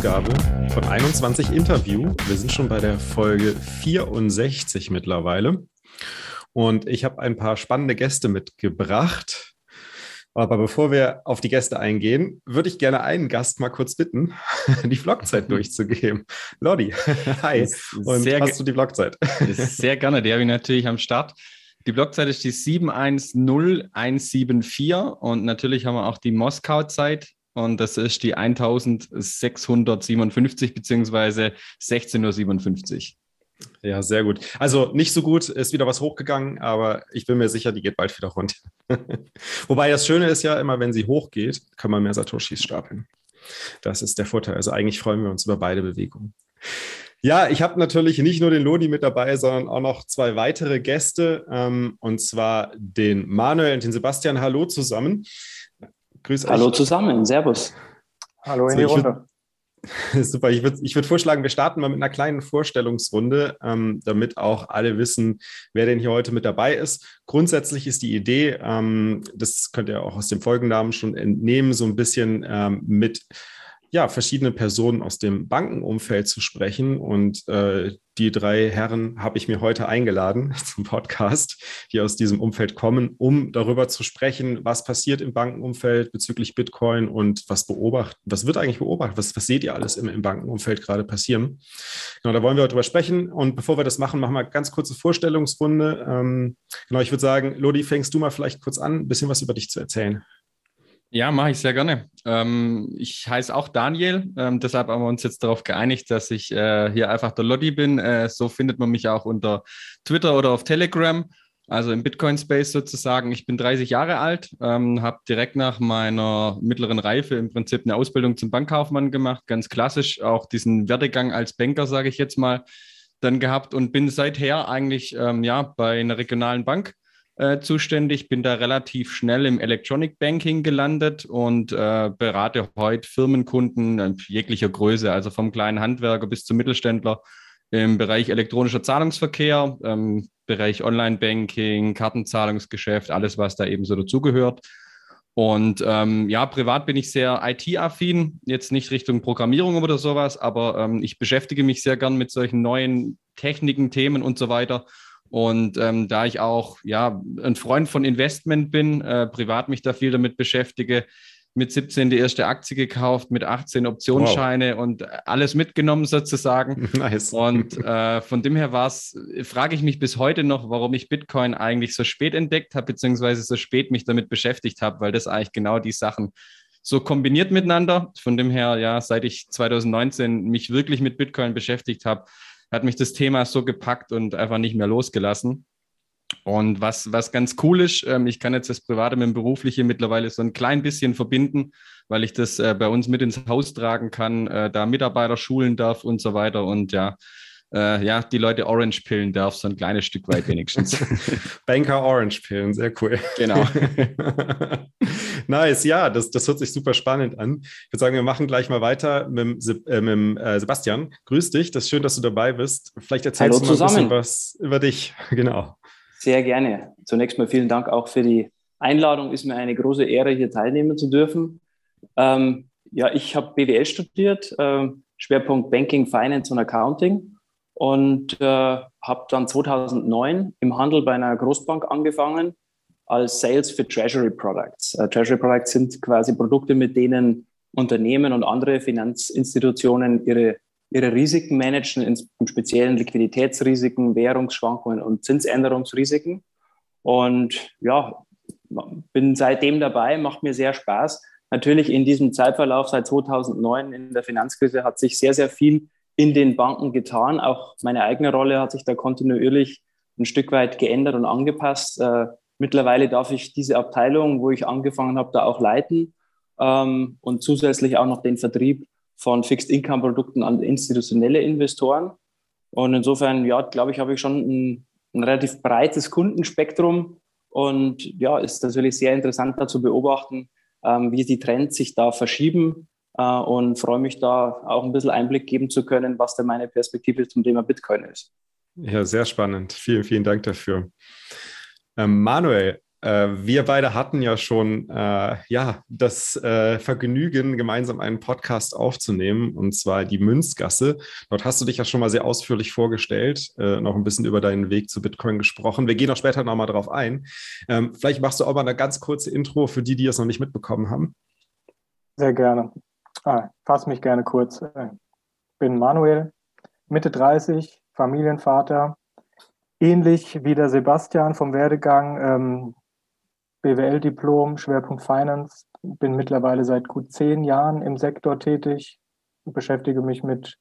Ausgabe von 21 Interview. Wir sind schon bei der Folge 64 mittlerweile. Und ich habe ein paar spannende Gäste mitgebracht. Aber bevor wir auf die Gäste eingehen, würde ich gerne einen Gast mal kurz bitten, die Vlogzeit durchzugeben. Lodi, hi. Und sehr hast du die Vlogzeit? Sehr gerne, die habe ich natürlich am Start. Die Blockzeit ist die 710174 und natürlich haben wir auch die Moskau-Zeit und das ist die 1657 beziehungsweise 16.57 Uhr. Ja, sehr gut. Also nicht so gut, ist wieder was hochgegangen, aber ich bin mir sicher, die geht bald wieder runter. Wobei das Schöne ist ja immer, wenn sie hochgeht, kann man mehr Satoshis stapeln. Das ist der Vorteil. Also eigentlich freuen wir uns über beide Bewegungen. Ja, ich habe natürlich nicht nur den Lodi mit dabei, sondern auch noch zwei weitere Gäste, ähm, und zwar den Manuel und den Sebastian. Hallo zusammen. Grüß Hallo euch. zusammen, Servus. Hallo in so, die Runde. Würd, super, ich würde ich würd vorschlagen, wir starten mal mit einer kleinen Vorstellungsrunde, ähm, damit auch alle wissen, wer denn hier heute mit dabei ist. Grundsätzlich ist die Idee, ähm, das könnt ihr auch aus dem Folgennamen schon entnehmen, so ein bisschen ähm, mit ja, verschiedene Personen aus dem Bankenumfeld zu sprechen. Und äh, die drei Herren habe ich mir heute eingeladen zum Podcast, die aus diesem Umfeld kommen, um darüber zu sprechen, was passiert im Bankenumfeld bezüglich Bitcoin und was beobachtet, was wird eigentlich beobachtet, was, was seht ihr alles im, im Bankenumfeld gerade passieren. Genau, da wollen wir heute drüber sprechen. Und bevor wir das machen, machen wir eine ganz kurze Vorstellungsrunde. Ähm, genau, ich würde sagen, Lodi, fängst du mal vielleicht kurz an, ein bisschen was über dich zu erzählen. Ja, mache ich sehr gerne. Ähm, ich heiße auch Daniel, ähm, deshalb haben wir uns jetzt darauf geeinigt, dass ich äh, hier einfach der Lodi bin. Äh, so findet man mich auch unter Twitter oder auf Telegram, also im Bitcoin-Space sozusagen. Ich bin 30 Jahre alt, ähm, habe direkt nach meiner mittleren Reife im Prinzip eine Ausbildung zum Bankkaufmann gemacht, ganz klassisch, auch diesen Werdegang als Banker, sage ich jetzt mal, dann gehabt und bin seither eigentlich ähm, ja, bei einer regionalen Bank äh, zuständig, bin da relativ schnell im Electronic Banking gelandet und äh, berate heute Firmenkunden jeglicher Größe, also vom kleinen Handwerker bis zum Mittelständler im Bereich elektronischer Zahlungsverkehr, ähm, Bereich Online-Banking, Kartenzahlungsgeschäft, alles, was da eben so dazugehört. Und ähm, ja, privat bin ich sehr IT-affin, jetzt nicht Richtung Programmierung oder sowas, aber ähm, ich beschäftige mich sehr gern mit solchen neuen Techniken, Themen und so weiter und ähm, da ich auch ja ein Freund von Investment bin, äh, privat mich da viel damit beschäftige, mit 17 die erste Aktie gekauft, mit 18 Optionsscheine wow. und alles mitgenommen sozusagen. Nice. Und äh, von dem her war es, frage ich mich bis heute noch, warum ich Bitcoin eigentlich so spät entdeckt habe, beziehungsweise so spät mich damit beschäftigt habe, weil das eigentlich genau die Sachen so kombiniert miteinander. Von dem her, ja, seit ich 2019 mich wirklich mit Bitcoin beschäftigt habe, hat mich das Thema so gepackt und einfach nicht mehr losgelassen. Und was, was ganz cool ist, ähm, ich kann jetzt das Private mit dem Beruflichen mittlerweile so ein klein bisschen verbinden, weil ich das äh, bei uns mit ins Haus tragen kann, äh, da Mitarbeiter schulen darf und so weiter. Und ja, äh, ja, die Leute Orange pillen darf, so ein kleines Stück weit wenigstens. Banker Orange pillen, sehr cool. Genau. nice, ja, das, das hört sich super spannend an. Ich würde sagen, wir machen gleich mal weiter mit, äh, mit äh, Sebastian. Grüß dich, das ist schön, dass du dabei bist. Vielleicht erzählst Hallo du mal zusammen. ein bisschen was über dich. Genau. Sehr gerne. Zunächst mal vielen Dank auch für die Einladung. Ist mir eine große Ehre, hier teilnehmen zu dürfen. Ähm, ja, ich habe BWL studiert, äh, Schwerpunkt Banking, Finance und Accounting und äh, habe dann 2009 im Handel bei einer Großbank angefangen als Sales für Treasury Products. Uh, Treasury Products sind quasi Produkte, mit denen Unternehmen und andere Finanzinstitutionen ihre, ihre Risiken managen, im speziellen Liquiditätsrisiken, Währungsschwankungen und Zinsänderungsrisiken. Und ja, bin seitdem dabei, macht mir sehr Spaß. Natürlich in diesem Zeitverlauf seit 2009 in der Finanzkrise hat sich sehr, sehr viel in den Banken getan. Auch meine eigene Rolle hat sich da kontinuierlich ein Stück weit geändert und angepasst. Äh, mittlerweile darf ich diese Abteilung, wo ich angefangen habe, da auch leiten ähm, und zusätzlich auch noch den Vertrieb von Fixed-Income-Produkten an institutionelle Investoren. Und insofern, ja, glaube ich, habe ich schon ein, ein relativ breites Kundenspektrum und ja, ist natürlich sehr interessant da zu beobachten, ähm, wie die Trends sich da verschieben und freue mich da auch ein bisschen Einblick geben zu können, was denn meine Perspektive zum Thema Bitcoin ist. Ja, sehr spannend. Vielen, vielen Dank dafür. Ähm, Manuel, Äh, wir beide hatten ja schon äh, ja, das äh, Vergnügen, gemeinsam einen Podcast aufzunehmen, und zwar die Münzgasse. Dort hast du dich ja schon mal sehr ausführlich vorgestellt, äh, noch ein bisschen über deinen Weg zu Bitcoin gesprochen. Wir gehen auch später nochmal darauf ein. Ähm, vielleicht machst du auch mal eine ganz kurze Intro für die, die es noch nicht mitbekommen haben. Sehr gerne. Ah, fass mich gerne kurz. Äh, bin Manuel, Mitte 30, Familienvater. Ähnlich wie der Sebastian vom Werdegang, ähm, BWL-Diplom, Schwerpunkt Finance, bin mittlerweile seit gut zehn Jahren im Sektor tätig, beschäftige mich mit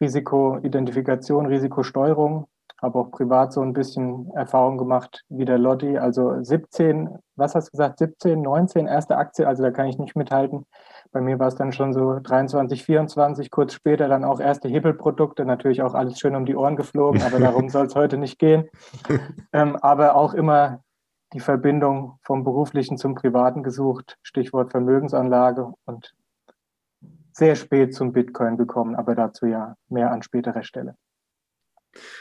Risikoidentifikation, Risikosteuerung, habe auch privat so ein bisschen Erfahrung gemacht wie der Lotti. Also 17, was hast du gesagt, 17, 19, erste Aktie, also da kann ich nicht mithalten. Bei mir war es dann schon so 23, 24, kurz später dann auch erste Hebelprodukte, natürlich auch alles schön um die Ohren geflogen, aber darum soll es heute nicht gehen. Ähm, aber auch immer die Verbindung vom beruflichen zum privaten gesucht, Stichwort Vermögensanlage und sehr spät zum Bitcoin gekommen, aber dazu ja mehr an späterer Stelle.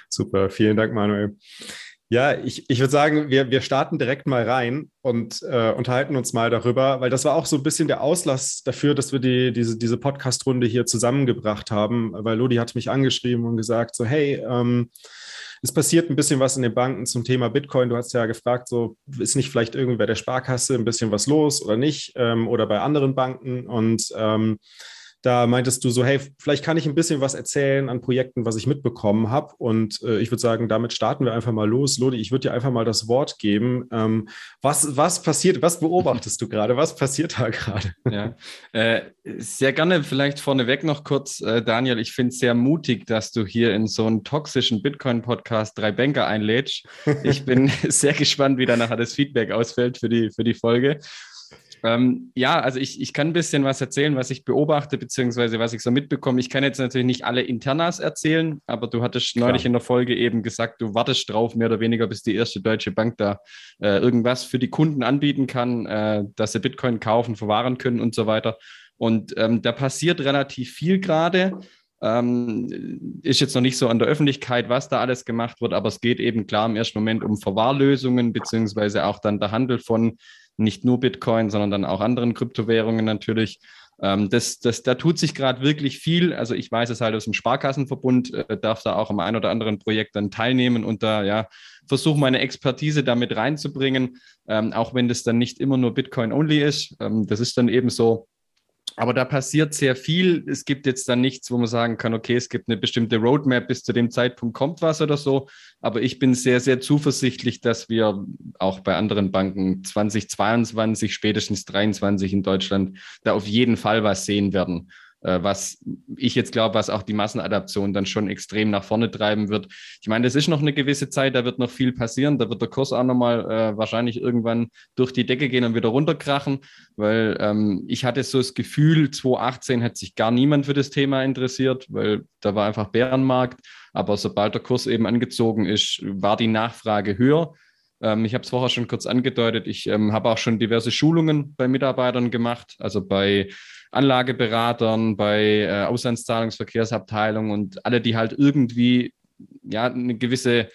Super, vielen Dank, Manuel. Ja, ich, ich würde sagen, wir, wir starten direkt mal rein und äh, unterhalten uns mal darüber, weil das war auch so ein bisschen der Auslass dafür, dass wir die, diese, diese Podcast-Runde hier zusammengebracht haben, weil Lodi hat mich angeschrieben und gesagt, so, hey, ähm, es passiert ein bisschen was in den Banken zum Thema Bitcoin. Du hast ja gefragt, so ist nicht vielleicht irgendwie bei der Sparkasse ein bisschen was los oder nicht ähm, oder bei anderen Banken und ähm, da meintest du so, hey, vielleicht kann ich ein bisschen was erzählen an Projekten, was ich mitbekommen habe. Und äh, ich würde sagen, damit starten wir einfach mal los. Lodi, ich würde dir einfach mal das Wort geben. Ähm, was, was passiert, was beobachtest du gerade? Was passiert da gerade? Ja, äh, sehr gerne vielleicht vorneweg noch kurz, äh, Daniel. Ich finde es sehr mutig, dass du hier in so einen toxischen Bitcoin-Podcast drei Banker einlädst. Ich bin sehr gespannt, wie da nachher das Feedback ausfällt für die, für die Folge. Ähm, ja, also ich, ich kann ein bisschen was erzählen, was ich beobachte, beziehungsweise was ich so mitbekomme. Ich kann jetzt natürlich nicht alle Internas erzählen, aber du hattest Klar. neulich in der Folge eben gesagt, du wartest drauf, mehr oder weniger, bis die erste deutsche Bank da äh, irgendwas für die Kunden anbieten kann, äh, dass sie Bitcoin kaufen, verwahren können und so weiter. Und ähm, da passiert relativ viel gerade. Ähm, ist jetzt noch nicht so an der Öffentlichkeit, was da alles gemacht wird, aber es geht eben klar im ersten Moment um Verwahrlösungen, beziehungsweise auch dann der Handel von nicht nur Bitcoin, sondern dann auch anderen Kryptowährungen natürlich. Ähm, das, das, da tut sich gerade wirklich viel. Also ich weiß es halt aus dem Sparkassenverbund, äh, darf da auch am ein oder anderen Projekt dann teilnehmen und da ja versuche meine Expertise damit reinzubringen, ähm, auch wenn das dann nicht immer nur Bitcoin-only ist. Ähm, das ist dann eben so, aber da passiert sehr viel. Es gibt jetzt dann nichts, wo man sagen kann, okay, es gibt eine bestimmte Roadmap, bis zu dem Zeitpunkt kommt was oder so. Aber ich bin sehr, sehr zuversichtlich, dass wir auch bei anderen Banken 2022, spätestens 2023 in Deutschland da auf jeden Fall was sehen werden. Äh, was ich jetzt glaube, was auch die Massenadaption dann schon extrem nach vorne treiben wird. Ich meine, das ist noch eine gewisse Zeit, da wird noch viel passieren, da wird der Kurs auch nochmal äh, wahrscheinlich irgendwann durch die Decke gehen und wieder runterkrachen, weil ähm, ich hatte so das Gefühl, 2018 hat sich gar niemand für das Thema interessiert, weil da war einfach Bärenmarkt, aber sobald der Kurs eben angezogen ist, war die Nachfrage höher. Ähm, ich habe es vorher schon kurz angedeutet, ich ähm, habe auch schon diverse Schulungen bei Mitarbeitern gemacht, also bei Anlageberatern, bei äh, Auslandszahlungsverkehrsabteilungen und alle, die halt irgendwie ja eine gewisse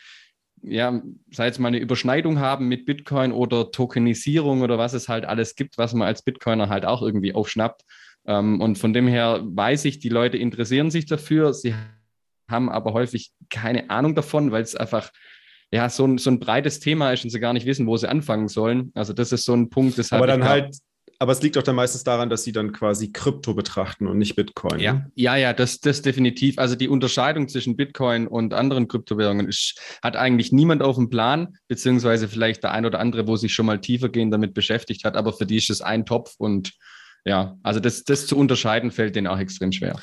ja, sei es mal eine Überschneidung haben mit Bitcoin oder Tokenisierung oder was es halt alles gibt, was man als Bitcoiner halt auch irgendwie aufschnappt. Ähm, und von dem her weiß ich, die Leute interessieren sich dafür. Sie haben aber häufig keine Ahnung davon, weil es einfach ja so ein, so ein breites Thema ist und sie gar nicht wissen, wo sie anfangen sollen. Also das ist so ein Punkt, das Aber dann halt aber es liegt auch dann meistens daran, dass sie dann quasi Krypto betrachten und nicht Bitcoin. Ja, ne? ja, ja, das, das definitiv. Also die Unterscheidung zwischen Bitcoin und anderen Kryptowährungen ist, hat eigentlich niemand auf dem Plan, beziehungsweise vielleicht der ein oder andere, wo sich schon mal tiefer gehen damit beschäftigt hat, aber für die ist es ein Topf und ja, also das, das zu unterscheiden fällt denen auch extrem schwer.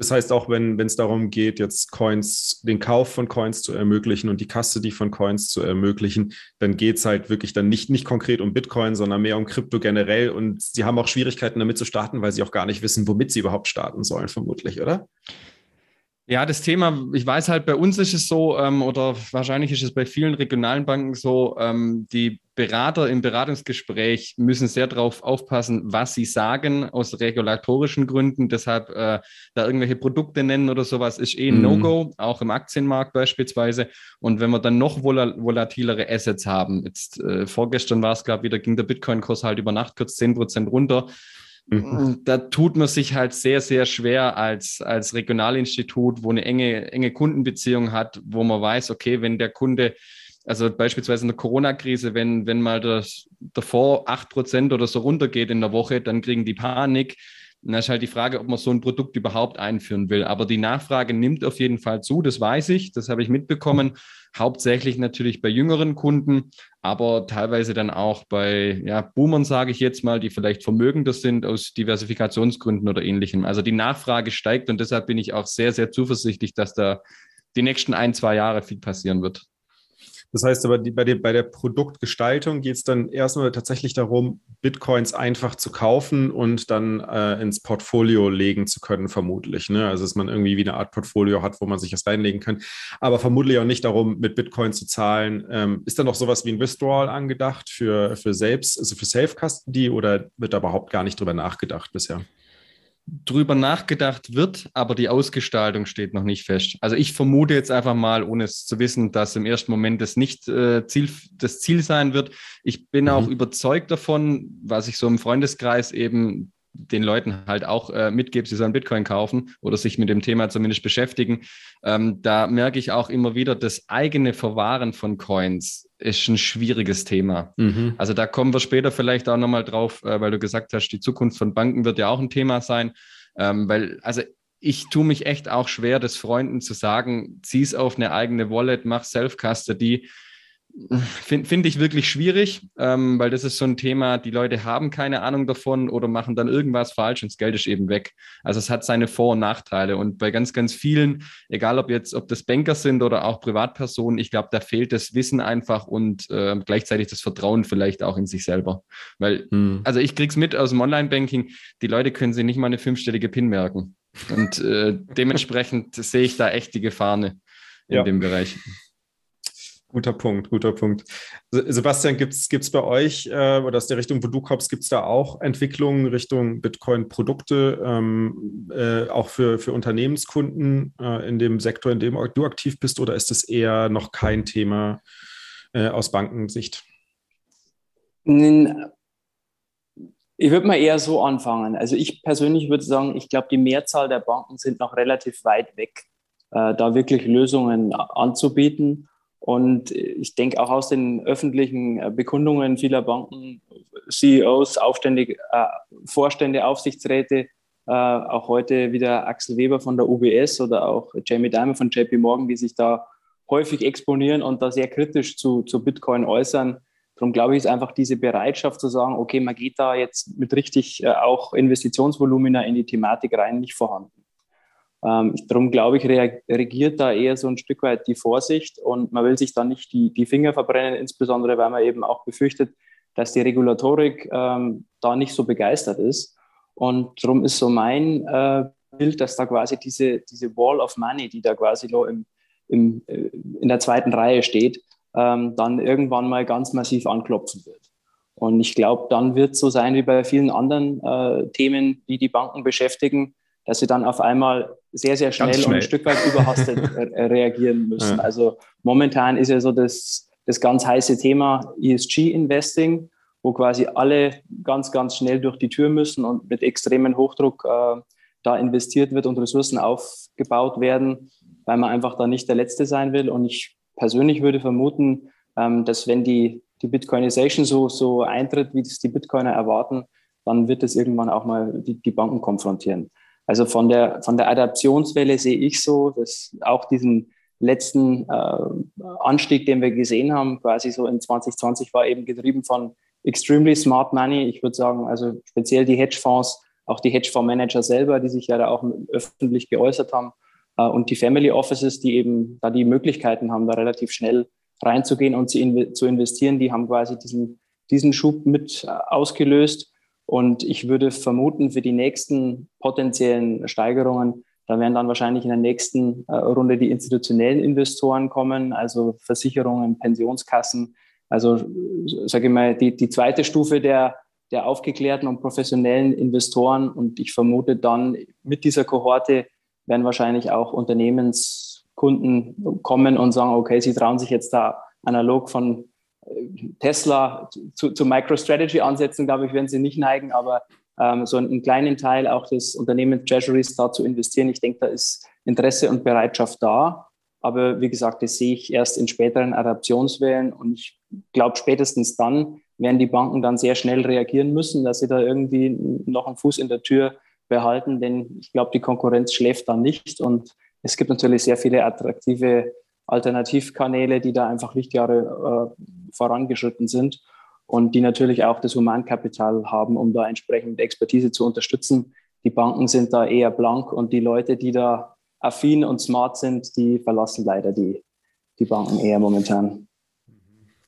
Das heißt, auch wenn es darum geht, jetzt Coins, den Kauf von Coins zu ermöglichen und die Custody von Coins zu ermöglichen, dann geht es halt wirklich dann nicht, nicht konkret um Bitcoin, sondern mehr um Krypto generell. Und sie haben auch Schwierigkeiten damit zu starten, weil sie auch gar nicht wissen, womit sie überhaupt starten sollen, vermutlich, oder? Ja, das Thema, ich weiß halt, bei uns ist es so, ähm, oder wahrscheinlich ist es bei vielen regionalen Banken so, ähm, die Berater im Beratungsgespräch müssen sehr darauf aufpassen, was sie sagen, aus regulatorischen Gründen. Deshalb äh, da irgendwelche Produkte nennen oder sowas ist eh ein mhm. No-Go, auch im Aktienmarkt beispielsweise. Und wenn wir dann noch vol volatilere Assets haben, jetzt äh, vorgestern war es, glaube ich, wieder ging der Bitcoin-Kurs halt über Nacht kurz 10% runter. Mhm. Da tut man sich halt sehr, sehr schwer als, als Regionalinstitut, wo eine enge, enge Kundenbeziehung hat, wo man weiß, okay, wenn der Kunde also beispielsweise in der Corona-Krise, wenn, wenn mal das davor acht Prozent oder so runtergeht in der Woche, dann kriegen die Panik. Und dann ist halt die Frage, ob man so ein Produkt überhaupt einführen will. Aber die Nachfrage nimmt auf jeden Fall zu, das weiß ich, das habe ich mitbekommen. Hauptsächlich natürlich bei jüngeren Kunden, aber teilweise dann auch bei ja, Boomern, sage ich jetzt mal, die vielleicht vermögender sind aus Diversifikationsgründen oder ähnlichem. Also die Nachfrage steigt und deshalb bin ich auch sehr, sehr zuversichtlich, dass da die nächsten ein, zwei Jahre viel passieren wird. Das heißt aber, die, bei, der, bei der Produktgestaltung geht es dann erstmal tatsächlich darum, Bitcoins einfach zu kaufen und dann äh, ins Portfolio legen zu können, vermutlich. Ne? Also, dass man irgendwie wie eine Art Portfolio hat, wo man sich das reinlegen kann. Aber vermutlich auch nicht darum, mit Bitcoin zu zahlen. Ähm, ist da noch sowas wie ein Withdrawal angedacht für, für selbst, also für Self-Custody oder wird da überhaupt gar nicht drüber nachgedacht bisher? Drüber nachgedacht wird, aber die Ausgestaltung steht noch nicht fest. Also ich vermute jetzt einfach mal, ohne es zu wissen, dass im ersten Moment das nicht äh, Ziel, das Ziel sein wird. Ich bin mhm. auch überzeugt davon, was ich so im Freundeskreis eben den Leuten halt auch äh, mitgebe, sie sollen Bitcoin kaufen oder sich mit dem Thema zumindest beschäftigen. Ähm, da merke ich auch immer wieder, das eigene Verwahren von Coins ist ein schwieriges Thema. Mhm. Also da kommen wir später vielleicht auch nochmal drauf, äh, weil du gesagt hast, die Zukunft von Banken wird ja auch ein Thema sein. Ähm, weil, also ich tue mich echt auch schwer, das Freunden zu sagen, zieh es auf eine eigene Wallet, mach Self-Custody. Finde find ich wirklich schwierig, ähm, weil das ist so ein Thema, die Leute haben keine Ahnung davon oder machen dann irgendwas falsch und das Geld ist eben weg. Also es hat seine Vor- und Nachteile. Und bei ganz, ganz vielen, egal ob jetzt, ob das Banker sind oder auch Privatpersonen, ich glaube, da fehlt das Wissen einfach und äh, gleichzeitig das Vertrauen vielleicht auch in sich selber. Weil, hm. also ich krieg's mit aus dem Online-Banking, die Leute können sich nicht mal eine fünfstellige PIN merken. Und äh, dementsprechend sehe ich da echt die Gefahren in ja. dem Bereich. Guter Punkt, guter Punkt. Sebastian, gibt es bei euch äh, oder aus der Richtung, wo du kommst, gibt es da auch Entwicklungen Richtung Bitcoin-Produkte, ähm, äh, auch für, für Unternehmenskunden äh, in dem Sektor, in dem du aktiv bist, oder ist es eher noch kein Thema äh, aus Bankensicht? Ich würde mal eher so anfangen. Also ich persönlich würde sagen, ich glaube, die Mehrzahl der Banken sind noch relativ weit weg, äh, da wirklich Lösungen anzubieten. Und ich denke auch aus den öffentlichen äh, Bekundungen vieler Banken, CEOs, Aufstände, äh, Vorstände, Aufsichtsräte, äh, auch heute wieder Axel Weber von der UBS oder auch Jamie Dimon von JP Morgan, die sich da häufig exponieren und da sehr kritisch zu, zu Bitcoin äußern. Darum glaube ich, ist einfach diese Bereitschaft zu sagen, okay, man geht da jetzt mit richtig äh, auch Investitionsvolumina in die Thematik rein, nicht vorhanden. Ähm, darum glaube ich, reagiert da eher so ein Stück weit die Vorsicht und man will sich da nicht die, die Finger verbrennen, insbesondere weil man eben auch befürchtet, dass die Regulatorik ähm, da nicht so begeistert ist. Und darum ist so mein äh, Bild, dass da quasi diese, diese Wall of Money, die da quasi noch im, im, äh, in der zweiten Reihe steht, ähm, dann irgendwann mal ganz massiv anklopfen wird. Und ich glaube, dann wird es so sein wie bei vielen anderen äh, Themen, die die Banken beschäftigen, dass sie dann auf einmal sehr, sehr schnell, schnell. und ein Stück weit überhastet reagieren müssen. Ja. Also momentan ist ja so das, das ganz heiße Thema ESG-Investing, wo quasi alle ganz, ganz schnell durch die Tür müssen und mit extremen Hochdruck äh, da investiert wird und Ressourcen aufgebaut werden, weil man einfach da nicht der Letzte sein will. Und ich persönlich würde vermuten, ähm, dass wenn die, die Bitcoinization so, so eintritt, wie das die Bitcoiner erwarten, dann wird es irgendwann auch mal die, die Banken konfrontieren. Also von der, von der Adaptionswelle sehe ich so, dass auch diesen letzten äh, Anstieg, den wir gesehen haben, quasi so in 2020 war eben getrieben von extremely smart money. Ich würde sagen, also speziell die Hedgefonds, auch die Hedgefondsmanager selber, die sich ja da auch öffentlich geäußert haben äh, und die Family Offices, die eben da die Möglichkeiten haben, da relativ schnell reinzugehen und zu, investieren, die haben quasi diesen, diesen Schub mit äh, ausgelöst. Und ich würde vermuten, für die nächsten potenziellen Steigerungen, da werden dann wahrscheinlich in der nächsten äh, Runde die institutionellen Investoren kommen, also Versicherungen, Pensionskassen, Also, sage ich mal, die, die zweite Stufe der, der aufgeklärten und professionellen Investoren. Und ich vermute dann mit dieser Kohorte werden wahrscheinlich auch Unternehmenskunden kommen und sagen, okay, sie trauen sich jetzt da analog von Tesla zu, zu MicroStrategy ansetzen, glaube ich, werden sie nicht neigen, aber ähm, so einen, kleinen Teil auch des Unternehmens Treasuries da zu investieren. Ich denke, da ist Interesse und Bereitschaft da. Aber wie gesagt, das sehe ich erst in späteren Adaptionswellen und ich glaube, spätestens dann werden die Banken dann sehr schnell reagieren müssen, dass sie da irgendwie noch einen Fuß in der Tür behalten, denn ich glaube, die Konkurrenz schläft dann nicht und es gibt natürlich sehr viele attraktive Alternativkanäle, die da einfach Lichtjahre äh, vorangeschritten sind und die natürlich auch das Humankapital haben, um da entsprechend Expertise zu unterstützen. Die Banken sind da eher blank und die Leute, die da affin und smart sind, die verlassen leider die, die Banken eher momentan.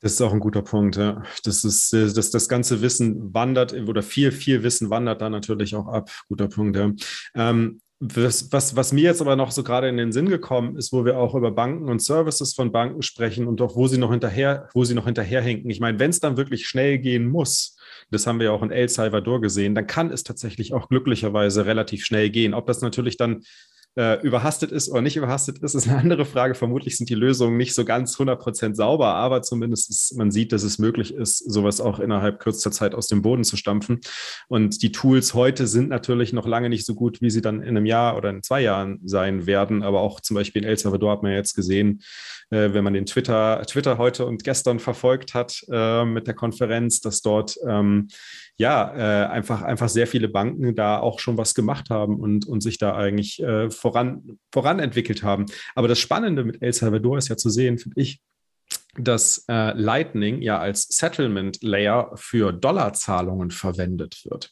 Das ist auch ein guter Punkt. Ja. Das ist, das, das ganze Wissen wandert oder viel, viel Wissen wandert da natürlich auch ab. Guter Punkt. Ja. Ähm, was, was, was, mir jetzt aber noch so gerade in den Sinn gekommen ist, wo wir auch über Banken und Services von Banken sprechen und auch wo sie noch hinterher, wo sie noch hinterherhinken. Ich meine, wenn es dann wirklich schnell gehen muss, das haben wir ja auch in El Salvador gesehen, dann kann es tatsächlich auch glücklicherweise relativ schnell gehen. Ob das natürlich dann äh, überhastet ist oder nicht überhastet ist, ist eine andere Frage. Vermutlich sind die Lösungen nicht so ganz 100% sauber, aber zumindest ist, man sieht, dass es möglich ist, sowas auch innerhalb kürzester Zeit aus dem Boden zu stampfen. Und die Tools heute sind natürlich noch lange nicht so gut, wie sie dann in einem Jahr oder in zwei Jahren sein werden. Aber auch zum Beispiel in El Salvador hat man jetzt gesehen, äh, wenn man den Twitter, Twitter heute und gestern verfolgt hat äh, mit der Konferenz, dass dort ähm, ja, äh, einfach, einfach sehr viele Banken da auch schon was gemacht haben und, und sich da eigentlich äh, voran, entwickelt haben. Aber das Spannende mit El Salvador ist ja zu sehen, finde ich, dass äh, Lightning ja als Settlement Layer für Dollarzahlungen verwendet wird.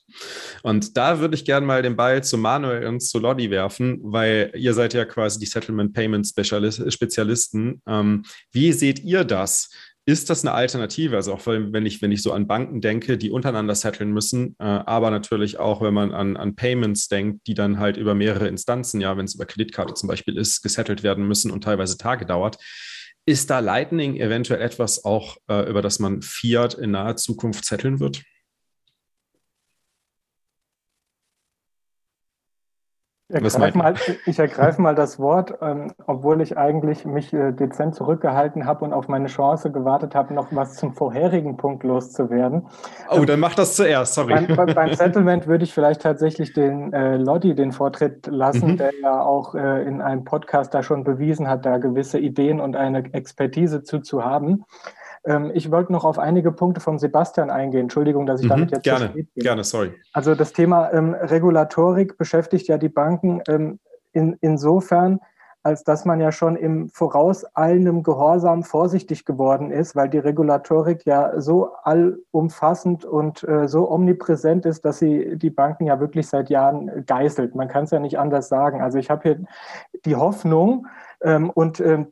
Und da würde ich gerne mal den Ball zu Manuel und zu Lodi werfen, weil ihr seid ja quasi die Settlement Payment Spezialisten. Ähm, wie seht ihr das? Ist das eine Alternative? Also auch wenn ich, wenn ich so an Banken denke, die untereinander setteln müssen, äh, aber natürlich auch, wenn man an, an Payments denkt, die dann halt über mehrere Instanzen, ja, wenn es über Kreditkarte zum Beispiel ist, gesettelt werden müssen und teilweise Tage dauert. Ist da Lightning eventuell etwas auch, äh, über das man Fiat in naher Zukunft zetteln wird? Ergreif mal, ich ergreife mal das Wort, ähm, obwohl ich eigentlich mich äh, dezent zurückgehalten habe und auf meine Chance gewartet habe, noch was zum vorherigen Punkt loszuwerden. Oh, ähm, dann mach das zuerst, sorry. Beim, beim Settlement würde ich vielleicht tatsächlich den äh, Lodi den Vortritt lassen, mhm. der ja auch äh, in einem Podcast da schon bewiesen hat, da gewisse Ideen und eine Expertise zu, zu haben. Ähm, ich wollte noch auf einige Punkte von Sebastian eingehen. Entschuldigung, dass ich mhm, damit jetzt gerne, bin. gerne, sorry. Also das Thema ähm, Regulatorik beschäftigt ja die Banken ähm, in, insofern, als dass man ja schon im vorauseilendem Gehorsam vorsichtig geworden ist, weil die Regulatorik ja so allumfassend und äh, so omnipräsent ist, dass sie die Banken ja wirklich seit Jahren geißelt. Man kann es ja nicht anders sagen. Also ich habe hier die Hoffnung, und ähm,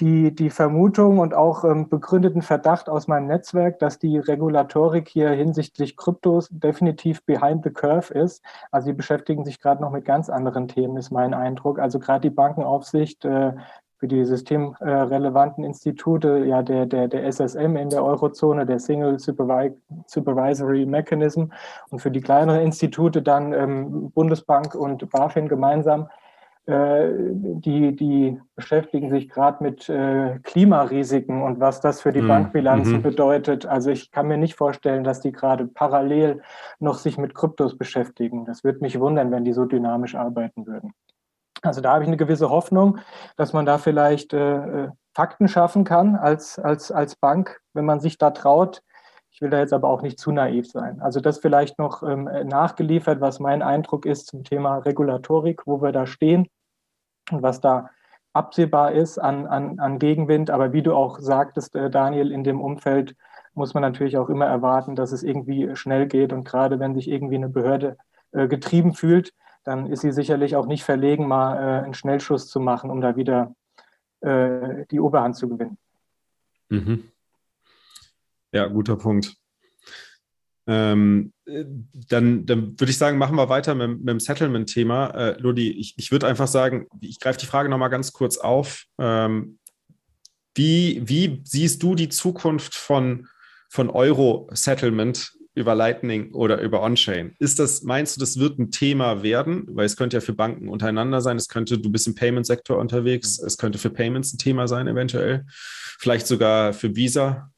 die, die Vermutung und auch ähm, begründeten Verdacht aus meinem Netzwerk, dass die Regulatorik hier hinsichtlich Kryptos definitiv behind the curve ist. Also sie beschäftigen sich gerade noch mit ganz anderen Themen, ist mein Eindruck. Also gerade die Bankenaufsicht äh, für die systemrelevanten Institute, ja, der, der, der SSM in der Eurozone, der Single Supervisory Mechanism und für die kleineren Institute dann ähm, Bundesbank und BaFin gemeinsam die, die beschäftigen sich gerade mit äh, Klimarisiken und was das für die mhm. Bankbilanzen mhm. bedeutet. Also ich kann mir nicht vorstellen, dass die gerade parallel noch sich mit Kryptos beschäftigen. Das würde mich wundern, wenn die so dynamisch arbeiten würden. Also da habe ich eine gewisse Hoffnung, dass man da vielleicht äh, äh Fakten schaffen kann als, als, als Bank, wenn man sich da traut, ich will da jetzt aber auch nicht zu naiv sein. Also das vielleicht noch ähm, nachgeliefert, was mein Eindruck ist zum Thema Regulatorik, wo wir da stehen und was da absehbar ist an, an, an Gegenwind. Aber wie du auch sagtest, äh, Daniel, in dem Umfeld muss man natürlich auch immer erwarten, dass es irgendwie schnell geht. Und gerade wenn sich irgendwie eine Behörde äh, getrieben fühlt, dann ist sie sicherlich auch nicht verlegen, mal äh, einen Schnellschuss zu machen, um da wieder äh, die Oberhand zu gewinnen. Mhm. Ja, guter Punkt. Ähm, dann, dann würde ich sagen, machen wir weiter mit, mit dem Settlement-Thema. Äh, Ludi, ich, ich würde einfach sagen, ich greife die Frage nochmal ganz kurz auf. Ähm, Wie, wie siehst du die Zukunft von, von Euro-Settlement über Lightning oder über On-Chain? Ist das, meinst du, das wird ein Thema werden? Weil es könnte ja für Banken untereinander sein, es könnte, du bist im Payment-Sektor unterwegs, es könnte für Payments ein Thema sein, eventuell. Vielleicht sogar für Visa.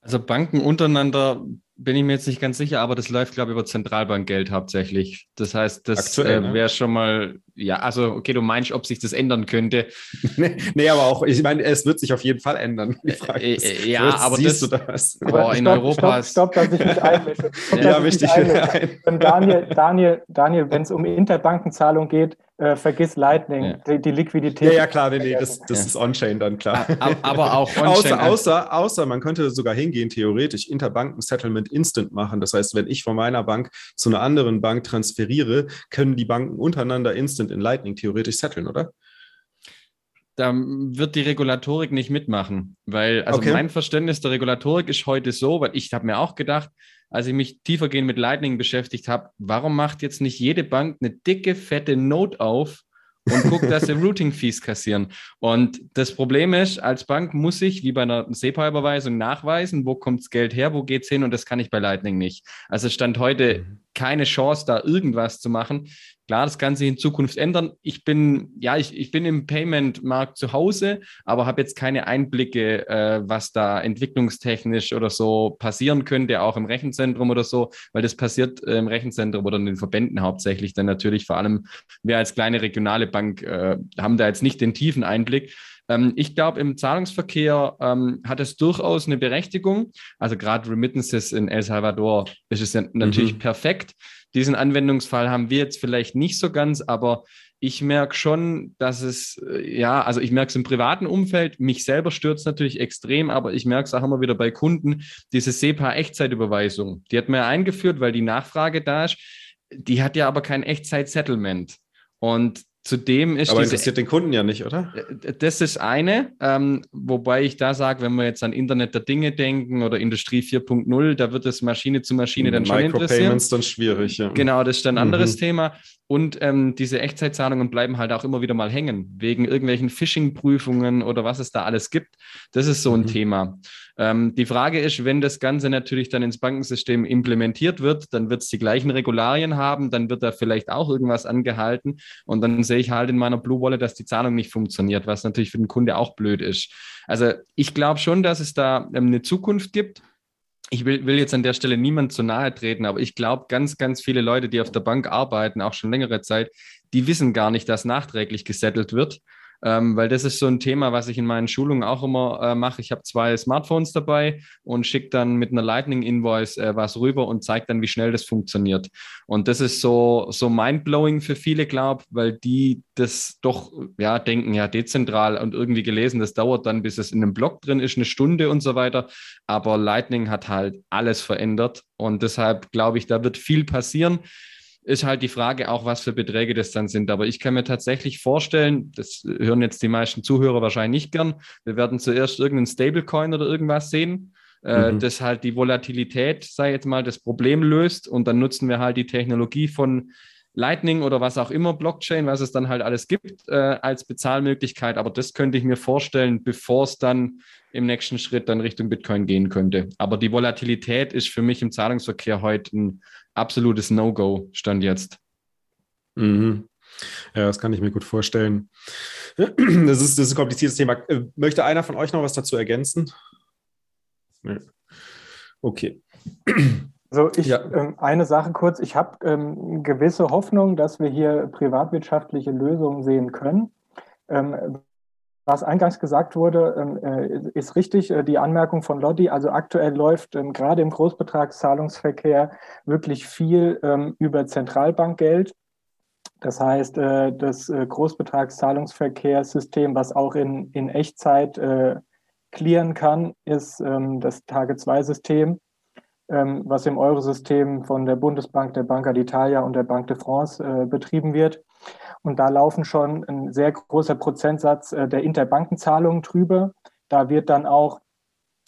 Also Banken untereinander bin ich mir jetzt nicht ganz sicher, aber das läuft, glaube ich, über Zentralbankgeld hauptsächlich. Das heißt, das äh, ne? wäre schon mal, ja, also okay, du meinst, ob sich das ändern könnte. nee, nee, aber auch, ich meine, es wird sich auf jeden Fall ändern. Äh, äh, ja, aber siehst das, du das? Boah, in stopp, Europa stopp, stopp, dass ich mich einmische. Stopp, ja, wichtig. Daniel, Daniel, Daniel, wenn es um Interbankenzahlung geht, äh, vergiss Lightning, ja. die, die, Liquidität. Ja, ja, klar, nee, nee, das, das ja. ist On-Chain dann, klar. Aber auch On-Chain. Außer, außer, außer, man könnte sogar hingehen, theoretisch, Interbanken-Settlement instant machen. Das heißt, wenn ich von meiner Bank zu einer anderen Bank transferiere, können die Banken untereinander instant in Lightning theoretisch setteln, oder? da wird die Regulatorik nicht mitmachen, weil also okay. mein Verständnis der Regulatorik ist heute so, weil ich habe mir auch gedacht, als ich mich tiefergehend mit Lightning beschäftigt habe, warum macht jetzt nicht jede Bank eine dicke, fette Note auf und guckt, dass sie Routing-Fees kassieren? Und das Problem ist, als Bank muss ich, wie bei einer SEPA-Überweisung, nachweisen, wo kommt das Geld her, wo geht es hin und das kann ich bei Lightning nicht. Also Stand heute mhm. keine Chance, da irgendwas zu machen. Klar, das kann sich in Zukunft ändern. Ich bin, ja, ich, ich bin im Payment-Markt zu Hause, aber habe jetzt keine Einblicke, äh, was da entwicklungstechnisch oder so passieren könnte, auch im Rechenzentrum oder so, weil das passiert äh, im Rechenzentrum oder in den Verbänden hauptsächlich. Dann natürlich vor allem wir als kleine regionale Bank äh, haben da jetzt nicht den tiefen Einblick. Ähm, ich glaube, im Zahlungsverkehr ähm, hat es durchaus eine Berechtigung. Also gerade Remittances in El Salvador ist es ja natürlich mhm. perfekt. Diesen Anwendungsfall haben wir jetzt vielleicht nicht so ganz, aber ich merke schon, dass es, äh, ja, also ich merke es im privaten Umfeld, mich selber stört es natürlich extrem, aber ich merke es auch immer wieder bei Kunden, diese SEPA-Echtzeitüberweisung, die hat man ja eingeführt, weil die Nachfrage da ist, die hat ja aber kein Echtzeit-Settlement. Und Zudem ist Aber interessiert den Kunden ja nicht, oder? Das ist eine, ähm, wobei ich da sage, wenn wir jetzt an Internet der Dinge denken oder Industrie 4.0, da wird es Maschine zu Maschine dann schon interessieren. Micropayments dann schwierig, ja. Genau, das ist dann ein anderes mhm. Thema. Und ähm, diese Echtzeitzahlungen bleiben halt auch immer wieder mal hängen, wegen irgendwelchen Phishing-Prüfungen oder was es da alles gibt. Das ist so ein mhm. Thema. Ähm, die Frage ist, wenn das Ganze natürlich dann ins Bankensystem implementiert wird, dann wird es die gleichen Regularien haben, dann wird da vielleicht auch irgendwas angehalten und dann sehe ich halt in meiner Blue Wallet, dass die Zahlung nicht funktioniert, was natürlich für den Kunde auch blöd ist. Also ich glaube schon, dass es da ähm, eine Zukunft gibt ich will, will, jetzt an der Stelle niemand zu nahe treten, aber ich glaube, ganz, ganz viele Leute, die auf der Bank arbeiten, auch schon längere Zeit, die wissen gar nicht, dass nachträglich gesettelt wird ähm, weil das ist so ein Thema, was ich in meinen Schulungen auch immer äh, mache. Ich habe zwei Smartphones dabei und schicke dann mit einer Lightning Invoice äh, was rüber und zeige dann, wie schnell das funktioniert. Und das ist so, so mindblowing für viele, glaube weil die das doch ja denken, ja, dezentral und irgendwie gelesen, das dauert dann, bis es in einem Blog drin ist, eine Stunde und so weiter. Aber Lightning hat halt alles verändert und deshalb glaube ich, da wird viel passieren ist halt die Frage auch, was für Beträge das dann sind. Aber ich kann mir tatsächlich vorstellen, das hören jetzt die meisten Zuhörer wahrscheinlich nicht gern, wir werden zuerst irgendeinen Stablecoin oder irgendwas sehen, äh, mhm. das halt die Volatilität, sei jetzt mal, das Problem löst und dann nutzen wir halt die Technologie von Lightning oder was auch immer, Blockchain, was es dann halt alles gibt äh, als Bezahlmöglichkeit. Aber das könnte ich mir vorstellen, bevor es dann im nächsten Schritt dann Richtung Bitcoin gehen könnte. Aber die Volatilität ist für mich im Zahlungsverkehr heute ein absolutes No-Go, stand jetzt. Mhm. Ja, das kann ich mir gut vorstellen. Das ist, das ist ein kompliziertes Thema. Äh, möchte einer von euch noch was dazu ergänzen? Okay. So, ich, ja. ähm, eine Sache kurz. Ich habe ähm, gewisse Hoffnung, dass wir hier privatwirtschaftliche Lösungen sehen können. Ähm, was eingangs gesagt wurde, ähm, äh, ist richtig, äh, die Anmerkung von Lotti. Also aktuell läuft ähm, gerade im Großbetragszahlungsverkehr wirklich viel ähm, über Zentralbankgeld. Das heißt, äh, das Großbetragszahlungsverkehrssystem, was auch in, in Echtzeit klären kann, ist das Tage-2-System, was im Eurosystem von der Bundesbank, der Banca d'Italia und der Banque de France betrieben wird. Und da laufen schon ein sehr großer Prozentsatz äh, der Interbankenzahlungen drüber. Da wird dann auch,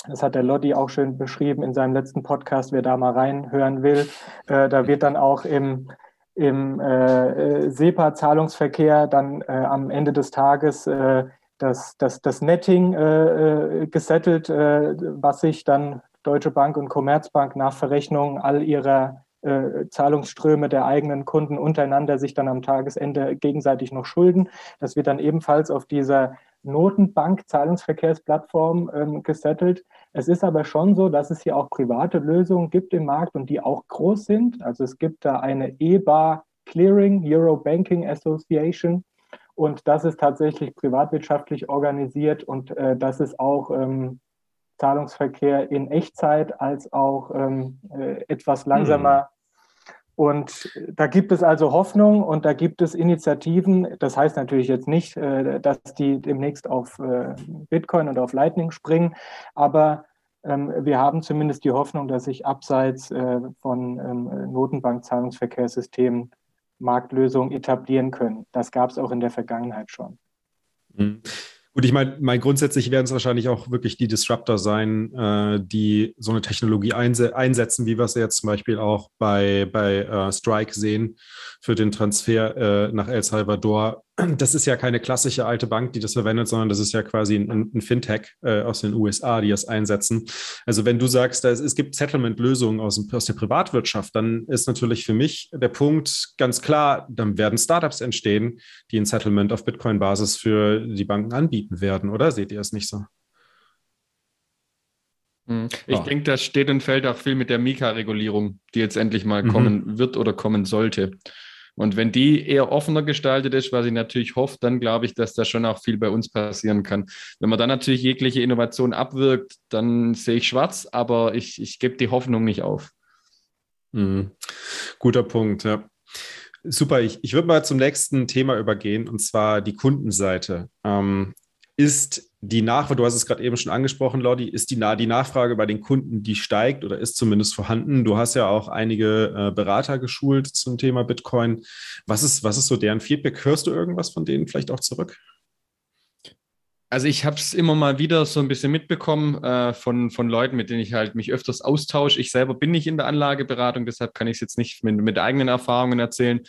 das hat der Lodi auch schön beschrieben in seinem letzten Podcast, wer da mal reinhören will, äh, da wird dann auch im, im äh, SEPA-Zahlungsverkehr dann äh, am Ende des Tages äh, das, das, das Netting äh, gesettelt, äh, was sich dann Deutsche Bank und Commerzbank nach Verrechnung all ihrer äh, Zahlungsströme der eigenen Kunden untereinander sich dann am Tagesende gegenseitig noch schulden. Das wird dann ebenfalls auf dieser Notenbank-Zahlungsverkehrsplattform ähm, gesettelt. Es ist aber schon so, dass es hier auch private Lösungen gibt im Markt und die auch groß sind. Also es gibt da eine EBA Clearing, Euro Banking Association. Und das ist tatsächlich privatwirtschaftlich organisiert und äh, das ist auch ähm, Zahlungsverkehr in Echtzeit als auch ähm, äh, etwas langsamer. Mhm. Und da gibt es also Hoffnung und da gibt es Initiativen. Das heißt natürlich jetzt nicht, äh, dass die demnächst auf äh, Bitcoin und auf Lightning springen, aber ähm, wir haben zumindest die Hoffnung, dass sich abseits äh, von ähm, Notenbank-Zahlungsverkehrssystemen Marktlösungen etablieren können. Das gab es auch in der Vergangenheit schon. Mhm. Gut, ich meine, mein grundsätzlich werden es wahrscheinlich auch wirklich die Disruptor sein, äh, die so eine Technologie einse einsetzen, wie wir es jetzt zum Beispiel auch bei, bei äh, Strike sehen für den Transfer äh, nach El Salvador das ist ja keine klassische alte Bank, die das verwendet, sondern das ist ja quasi ein, ein Fintech äh, aus den USA, die das einsetzen. Also wenn du sagst, dass es gibt Settlement-Lösungen aus, aus der Privatwirtschaft, dann ist natürlich für mich der Punkt ganz klar, dann werden Startups entstehen, die ein Settlement auf Bitcoin-Basis für die Banken anbieten werden, oder seht ihr es nicht so? Hm. Ich ja. denke, das steht und fällt auch viel mit der Mika-Regulierung, die jetzt endlich mal mhm. kommen wird oder kommen sollte. Und wenn die eher offener gestaltet ist, was ich natürlich hoffe, dann glaube ich, dass da schon auch viel bei uns passieren kann. Wenn man dann natürlich jegliche Innovation abwirkt, dann sehe ich schwarz, aber ich, ich gebe die Hoffnung nicht auf. Mhm. Guter Punkt, ja. Super, ich, ich würde mal zum nächsten Thema übergehen, und zwar die Kundenseite. Ähm, ist die Nachfrage, du hast es gerade eben schon angesprochen, Lodi, ist die, die Nachfrage bei den Kunden, die steigt oder ist zumindest vorhanden? Du hast ja auch einige äh, Berater geschult zum Thema Bitcoin. Was ist, was ist so deren Feedback? Hörst du irgendwas von denen vielleicht auch zurück? Also ich habe es immer mal wieder so ein bisschen mitbekommen äh, von, von Leuten, mit denen ich halt mich öfters austausche. Ich selber bin nicht in der Anlageberatung, deshalb kann ich es jetzt nicht mit, mit eigenen Erfahrungen erzählen.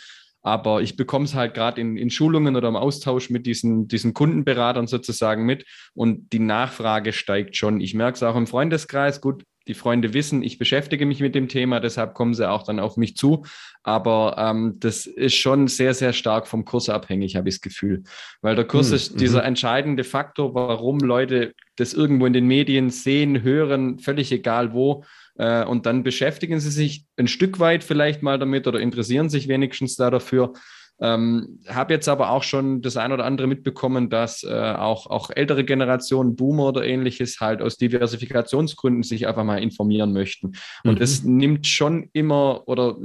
Aber ich bekomme es halt gerade in, in Schulungen oder im Austausch mit diesen, diesen Kundenberatern sozusagen mit und die Nachfrage steigt schon. Ich merke es auch im Freundeskreis. Gut, die Freunde wissen, ich beschäftige mich mit dem Thema, deshalb kommen sie auch dann auf mich zu. Aber ähm, das ist schon sehr, sehr stark vom Kurs abhängig, habe ich das Gefühl. Weil der Kurs hm, ist dieser mhm. entscheidende Faktor, warum Leute das irgendwo in den Medien sehen, hören, völlig egal wo. Äh, und dann beschäftigen sie sich ein Stück weit vielleicht mal damit oder interessieren sich wenigstens da dafür. Ähm, habe jetzt aber auch schon das ein oder andere mitbekommen, dass äh, auch, auch ältere Generationen, Boomer oder ähnliches, halt aus Diversifikationsgründen sich einfach mal informieren möchten. Und mhm. es nimmt schon immer oder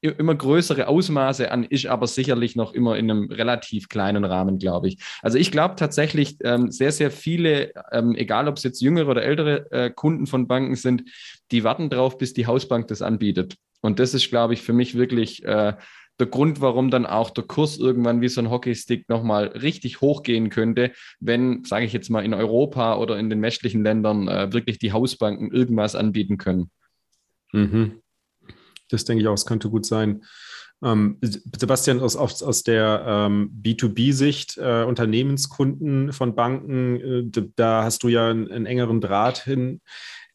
immer größere Ausmaße an, ist aber sicherlich noch immer in einem relativ kleinen Rahmen, glaube ich. Also ich glaube tatsächlich, ähm, sehr, sehr viele, ähm, egal ob es jetzt jüngere oder ältere äh, Kunden von Banken sind, die warten drauf, bis die Hausbank das anbietet. Und das ist, glaube ich, für mich wirklich äh, der Grund, warum dann auch der Kurs irgendwann wie so ein Hockeystick nochmal richtig hochgehen könnte, wenn, sage ich jetzt mal, in Europa oder in den westlichen Ländern äh, wirklich die Hausbanken irgendwas anbieten können. Mhm. Das denke ich auch, es könnte gut sein. Ähm, Sebastian, aus, aus, aus der ähm, B2B-Sicht, äh, Unternehmenskunden von Banken, äh, da hast du ja einen, einen engeren Draht hin.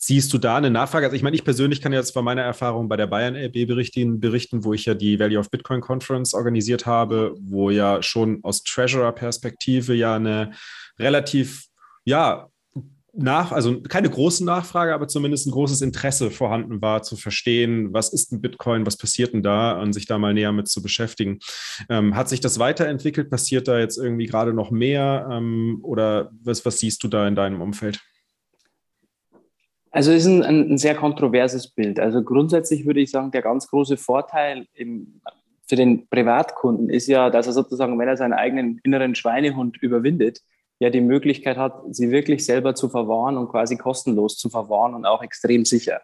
Siehst du da eine Nachfrage? Also ich meine, ich persönlich kann jetzt von meiner Erfahrung bei der Bayern LB berichten, berichten, wo ich ja die Value of Bitcoin Conference organisiert habe, wo ja schon aus Treasurer-Perspektive ja eine relativ, ja, nach, also keine große Nachfrage, aber zumindest ein großes Interesse vorhanden war, zu verstehen, was ist ein Bitcoin, was passiert denn da und sich da mal näher mit zu beschäftigen. Ähm, hat sich das weiterentwickelt? Passiert da jetzt irgendwie gerade noch mehr? Ähm, oder was, was siehst du da in deinem Umfeld? Also es ist ein, ein, sehr kontroverses Bild. Also grundsätzlich würde ich sagen, der ganz große Vorteil im, für den Privatkunden ist ja, dass er sozusagen, wenn er seinen eigenen inneren Schweinehund überwindet, ja die Möglichkeit hat, sie wirklich selber zu verwahren und quasi kostenlos zu verwahren und auch extrem sicher.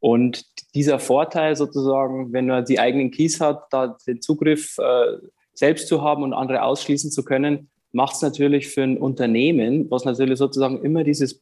Und dieser Vorteil sozusagen, wenn man die eigenen Keys hat, da den Zugriff äh, selbst zu haben und andere ausschließen zu können, macht es natürlich für ein Unternehmen, was natürlich sozusagen immer dieses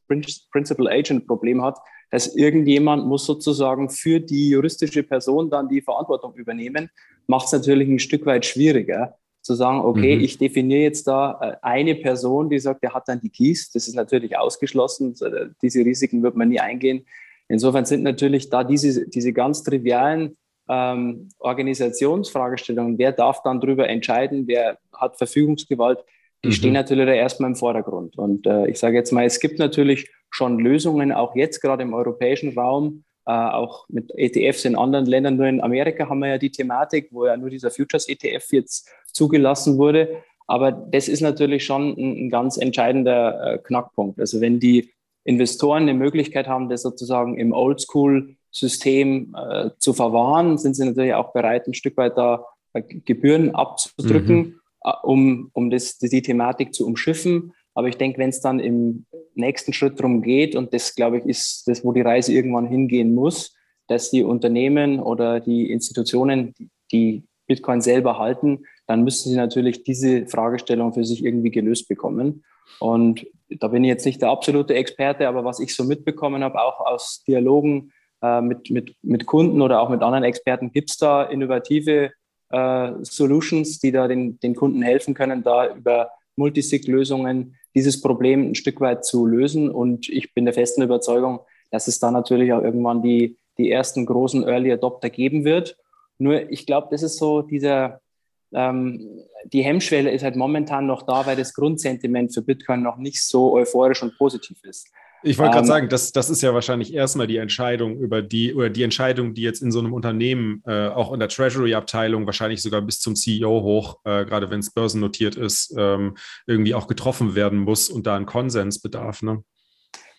Principal Agent Problem hat, dass irgendjemand muss sozusagen für die juristische Person dann die Verantwortung übernehmen, macht es natürlich ein Stück weit schwieriger. zu sagen, okay, mhm. ich definiere jetzt da äh, eine Person, die sagt, der hat dann die Keys. Das ist natürlich ausgeschlossen. Diese Risiken wird man nie eingehen. Insofern sind natürlich da diese, diese ganz trivialen ähm, Organisationsfragestellungen, wer darf dann darüber entscheiden, wer hat Verfügungsgewalt, die mhm. stehen natürlich erstmal im Vordergrund. Und äh, ich sage jetzt mal, es gibt natürlich schon Lösungen, auch jetzt gerade im europäischen Raum, äh, auch mit ETFs in anderen Ländern. Nur in Amerika haben wir ja die Thematik, wo ja nur dieser Futures-ETF jetzt zugelassen wurde. Aber das ist natürlich schon ein, ein ganz entscheidender äh, Knackpunkt. Also wenn die Investoren eine Möglichkeit haben, das sozusagen im Oldschool-System äh, zu verwahren, sind sie natürlich auch bereit, ein Stück weit da äh, Gebühren abzudrücken, mhm. Äh, um, um das, die Thematik zu umschiffen. Aber ich denke, wenn es dann im nächsten Schritt darum geht, und das, glaube ich, ist das, wo die Reise irgendwann hingehen muss, dass die Unternehmen oder die Institutionen, die Bitcoin selber halten, dann müssen sie natürlich diese Fragestellung für sich irgendwie gelöst bekommen. Und da bin ich jetzt nicht der absolute Experte, aber was ich so mitbekommen habe, auch aus Dialogen äh, mit, mit, mit Kunden oder auch mit anderen Experten, gibt es da innovative äh, Solutions, die da den, den Kunden helfen können, da über Multisig-Lösungen dieses Problem ein Stück weit zu lösen. Und ich bin der festen Überzeugung, dass es da natürlich auch irgendwann die, die ersten großen Early Adopter geben wird. Nur ich glaube, das ist so dieser, ähm, die Hemmschwelle ist halt momentan noch da, weil das Grundsentiment für Bitcoin noch nicht so euphorisch und positiv ist. Ich wollte gerade ähm, sagen, das, das ist ja wahrscheinlich erstmal die Entscheidung über die oder die Entscheidung, die jetzt in so einem Unternehmen, äh, auch in der Treasury-Abteilung, wahrscheinlich sogar bis zum CEO hoch, äh, gerade wenn es börsennotiert ist, ähm, irgendwie auch getroffen werden muss und da ein Konsens bedarf. Ne?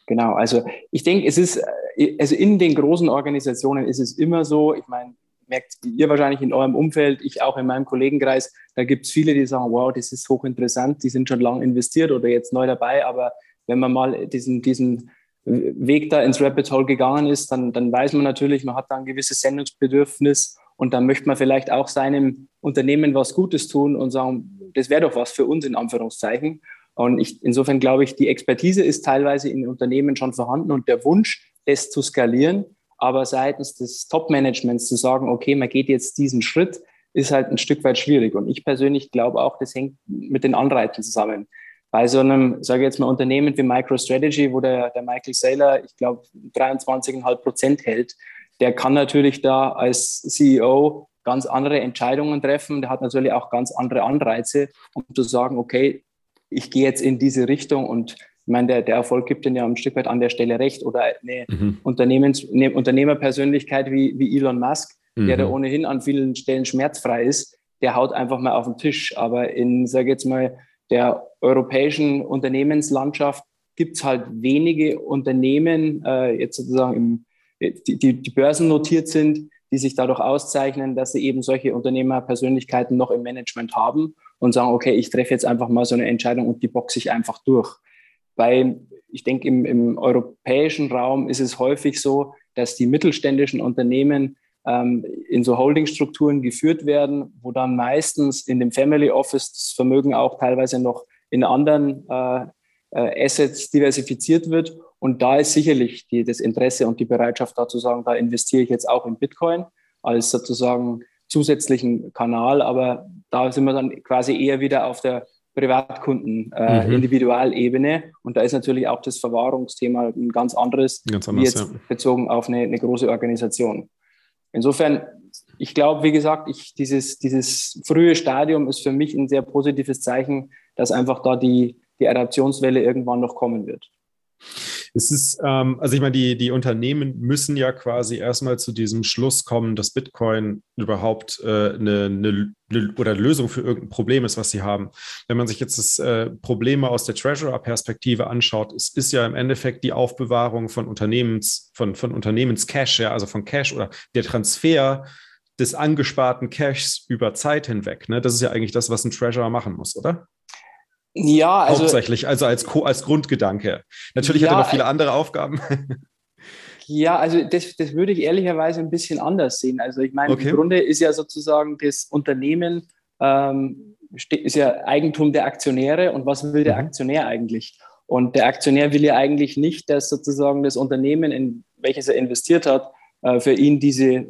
Genau, also ich denke, es ist, äh, also in den großen Organisationen ist es immer so, ich meine, merkt ihr wahrscheinlich in eurem Umfeld, ich auch in meinem Kollegenkreis, da gibt es viele, die sagen, wow, das ist hochinteressant, die sind schon lange investiert oder jetzt neu dabei, aber wenn man mal diesen, diesen Weg da ins Rapid Hole gegangen ist, dann, dann weiß man natürlich, man hat da ein gewisses Sendungsbedürfnis und dann möchte man vielleicht auch seinem Unternehmen was Gutes tun und sagen, das wäre doch was für uns in Anführungszeichen. Und ich, insofern glaube ich, die Expertise ist teilweise in Unternehmen schon vorhanden und der Wunsch, das zu skalieren. Aber seitens des Top-Managements zu sagen, okay, man geht jetzt diesen Schritt, ist halt ein Stück weit schwierig. Und ich persönlich glaube auch, das hängt mit den Anreizen zusammen bei so einem, sage ich jetzt mal, Unternehmen wie MicroStrategy, wo der, der Michael Saylor, ich glaube, 23,5 Prozent hält, der kann natürlich da als CEO ganz andere Entscheidungen treffen. Der hat natürlich auch ganz andere Anreize, um zu sagen, okay, ich gehe jetzt in diese Richtung und ich meine, der, der Erfolg gibt ihnen ja ein Stück weit an der Stelle recht oder eine, mhm. Unternehmens, eine Unternehmerpersönlichkeit wie, wie Elon Musk, mhm. der da ohnehin an vielen Stellen schmerzfrei ist, der haut einfach mal auf den Tisch. Aber in, sage jetzt mal, der europäischen Unternehmenslandschaft gibt es halt wenige Unternehmen, äh, jetzt sozusagen im, die, die, die börsennotiert sind, die sich dadurch auszeichnen, dass sie eben solche Unternehmerpersönlichkeiten noch im Management haben und sagen, okay, ich treffe jetzt einfach mal so eine Entscheidung und die boxe ich einfach durch. Bei, ich denke, im, im europäischen Raum ist es häufig so, dass die mittelständischen Unternehmen ähm, in so Holdingstrukturen geführt werden, wo dann meistens in dem Family Office das Vermögen auch teilweise noch in anderen äh, äh, Assets diversifiziert wird. Und da ist sicherlich die, das Interesse und die Bereitschaft da zu sagen, da investiere ich jetzt auch in Bitcoin als sozusagen zusätzlichen Kanal. Aber da sind wir dann quasi eher wieder auf der Privatkunden, äh, mhm. Individualebene. Und da ist natürlich auch das Verwahrungsthema ein ganz anderes, ganz anders, wie jetzt ja. bezogen auf eine, eine große Organisation. Insofern, ich glaube, wie gesagt, ich, dieses, dieses frühe Stadium ist für mich ein sehr positives Zeichen, dass einfach da die, die Adaptionswelle irgendwann noch kommen wird. Es ist, ähm, also ich meine, die, die Unternehmen müssen ja quasi erstmal zu diesem Schluss kommen, dass Bitcoin überhaupt äh, eine, eine, oder Lösung für irgendein Problem ist, was sie haben. Wenn man sich jetzt das äh, Problem aus der Treasurer-Perspektive anschaut, es ist ja im Endeffekt die Aufbewahrung von Unternehmens, von, von Unternehmenscash, ja, also von Cash oder der Transfer des angesparten Cashs über Zeit hinweg. Ne? Das ist ja eigentlich das, was ein Treasurer machen muss, oder? Ja, also. Hauptsächlich, also als, als Grundgedanke. Natürlich ja, hat er noch viele andere Aufgaben. Ja, also das, das würde ich ehrlicherweise ein bisschen anders sehen. Also ich meine, okay. im Grunde ist ja sozusagen das Unternehmen ähm, ist ja Eigentum der Aktionäre und was will der mhm. Aktionär eigentlich? Und der Aktionär will ja eigentlich nicht, dass sozusagen das Unternehmen, in welches er investiert hat, äh, für ihn diese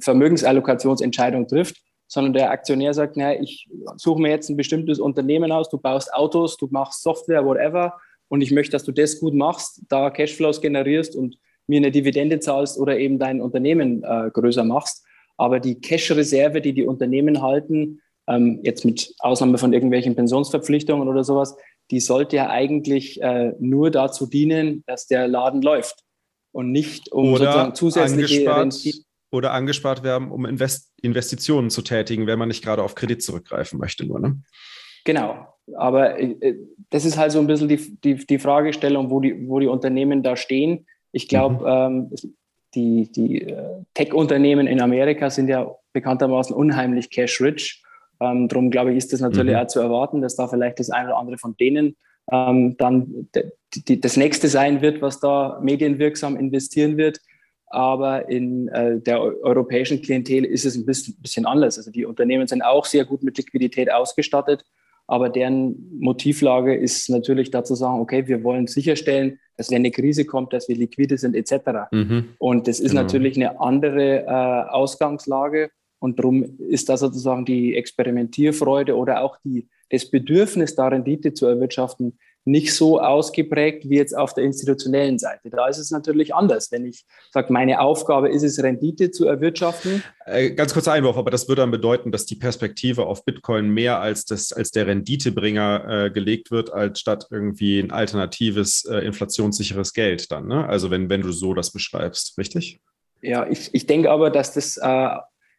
Vermögensallokationsentscheidung trifft, sondern der Aktionär sagt, naja, ich suche mir jetzt ein bestimmtes Unternehmen aus, du baust Autos, du machst Software, whatever, und ich möchte, dass du das gut machst, da Cashflows generierst und mir eine Dividende zahlst oder eben dein Unternehmen äh, größer machst. Aber die Cash-Reserve, die die Unternehmen halten, ähm, jetzt mit Ausnahme von irgendwelchen Pensionsverpflichtungen oder sowas, die sollte ja eigentlich äh, nur dazu dienen, dass der Laden läuft und nicht um oder sozusagen zusätzliche angespart, Oder angespart werden, um Invest Investitionen zu tätigen, wenn man nicht gerade auf Kredit zurückgreifen möchte. Nur, ne? Genau, aber äh, das ist halt so ein bisschen die, die, die Fragestellung, wo die, wo die Unternehmen da stehen. Ich glaube, mhm. ähm, die, die äh, Tech-Unternehmen in Amerika sind ja bekanntermaßen unheimlich cash-rich. Ähm, darum glaube ich, ist das natürlich mhm. auch zu erwarten, dass da vielleicht das eine oder andere von denen ähm, dann das nächste sein wird, was da medienwirksam investieren wird. Aber in äh, der europäischen Klientel ist es ein bisschen, bisschen anders. Also die Unternehmen sind auch sehr gut mit Liquidität ausgestattet aber deren Motivlage ist natürlich dazu sagen, okay, wir wollen sicherstellen, dass wenn eine Krise kommt, dass wir liquide sind etc. Mhm. Und das ist genau. natürlich eine andere äh, Ausgangslage und darum ist da sozusagen die Experimentierfreude oder auch die, das Bedürfnis, da Rendite zu erwirtschaften, nicht so ausgeprägt wie jetzt auf der institutionellen Seite. Da ist es natürlich anders. Wenn ich sage, meine Aufgabe ist es, Rendite zu erwirtschaften. Äh, ganz kurzer Einwurf, aber das würde dann bedeuten, dass die Perspektive auf Bitcoin mehr als, das, als der Renditebringer äh, gelegt wird, als statt irgendwie ein alternatives, äh, inflationssicheres Geld dann. Ne? Also wenn, wenn du so das beschreibst, richtig? Ja, ich, ich denke aber, dass das, äh,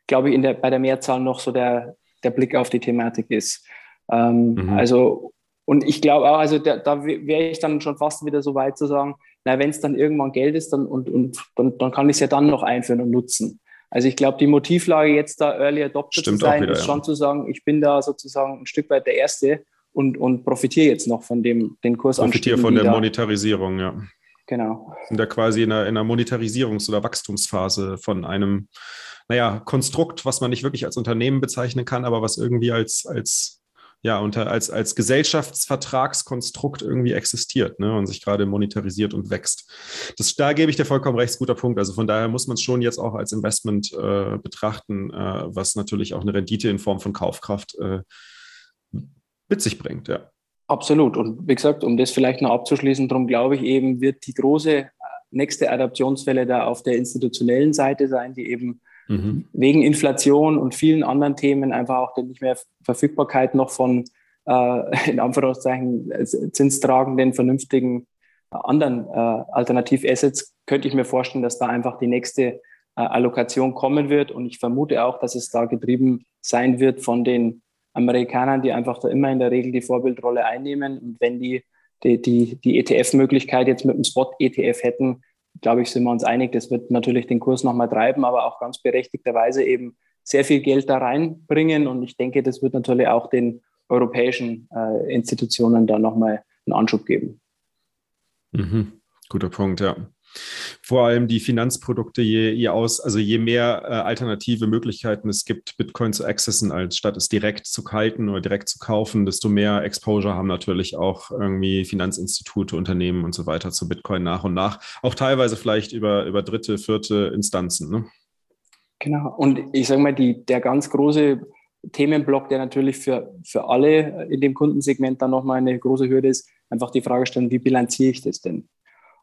glaube ich, in der, bei der Mehrzahl noch so der, der Blick auf die Thematik ist. Ähm, mhm. Also und ich glaube auch, also da, da wäre ich dann schon fast wieder so weit zu sagen, na, wenn es dann irgendwann Geld ist, dann, und, und, dann, dann kann ich es ja dann noch einführen und nutzen. Also ich glaube, die Motivlage jetzt da Early Adopter Stimmt zu sein, wieder, ist schon ja. zu sagen, ich bin da sozusagen ein Stück weit der Erste und, und profitiere jetzt noch von dem den Kurs. Profitiere von der Monetarisierung, ja. Genau. Sind da quasi in einer, in einer Monetarisierungs- oder Wachstumsphase von einem, naja, Konstrukt, was man nicht wirklich als Unternehmen bezeichnen kann, aber was irgendwie als, als ja, unter, als, als Gesellschaftsvertragskonstrukt irgendwie existiert ne, und sich gerade monetarisiert und wächst. Das, da gebe ich dir vollkommen recht, guter Punkt. Also von daher muss man es schon jetzt auch als Investment äh, betrachten, äh, was natürlich auch eine Rendite in Form von Kaufkraft äh, mit sich bringt, ja. Absolut. Und wie gesagt, um das vielleicht noch abzuschließen, darum glaube ich eben, wird die große nächste Adaptionswelle da auf der institutionellen Seite sein, die eben mhm. wegen Inflation und vielen anderen Themen einfach auch die nicht mehr Verfügbarkeit noch von äh, in Anführungszeichen zinstragenden, vernünftigen äh, anderen äh, Alternativassets, könnte ich mir vorstellen, dass da einfach die nächste äh, Allokation kommen wird. Und ich vermute auch, dass es da getrieben sein wird von den Amerikanern, die einfach da immer in der Regel die Vorbildrolle einnehmen. Und wenn die die, die, die ETF-Möglichkeit jetzt mit einem Spot-ETF hätten, glaube ich, sind wir uns einig, das wird natürlich den Kurs nochmal treiben, aber auch ganz berechtigterweise eben sehr viel Geld da reinbringen. Und ich denke, das wird natürlich auch den europäischen äh, Institutionen da nochmal einen Anschub geben. Mhm. Guter Punkt, ja vor allem die Finanzprodukte, je, je aus, also je mehr äh, alternative Möglichkeiten es gibt, Bitcoin zu accessen, als statt es direkt zu halten oder direkt zu kaufen, desto mehr Exposure haben natürlich auch irgendwie Finanzinstitute, Unternehmen und so weiter zu Bitcoin nach und nach. Auch teilweise vielleicht über, über dritte, vierte Instanzen. Ne? Genau. Und ich sage mal, die, der ganz große Themenblock, der natürlich für, für alle in dem Kundensegment dann nochmal eine große Hürde ist, einfach die Frage stellen, wie bilanziere ich das denn?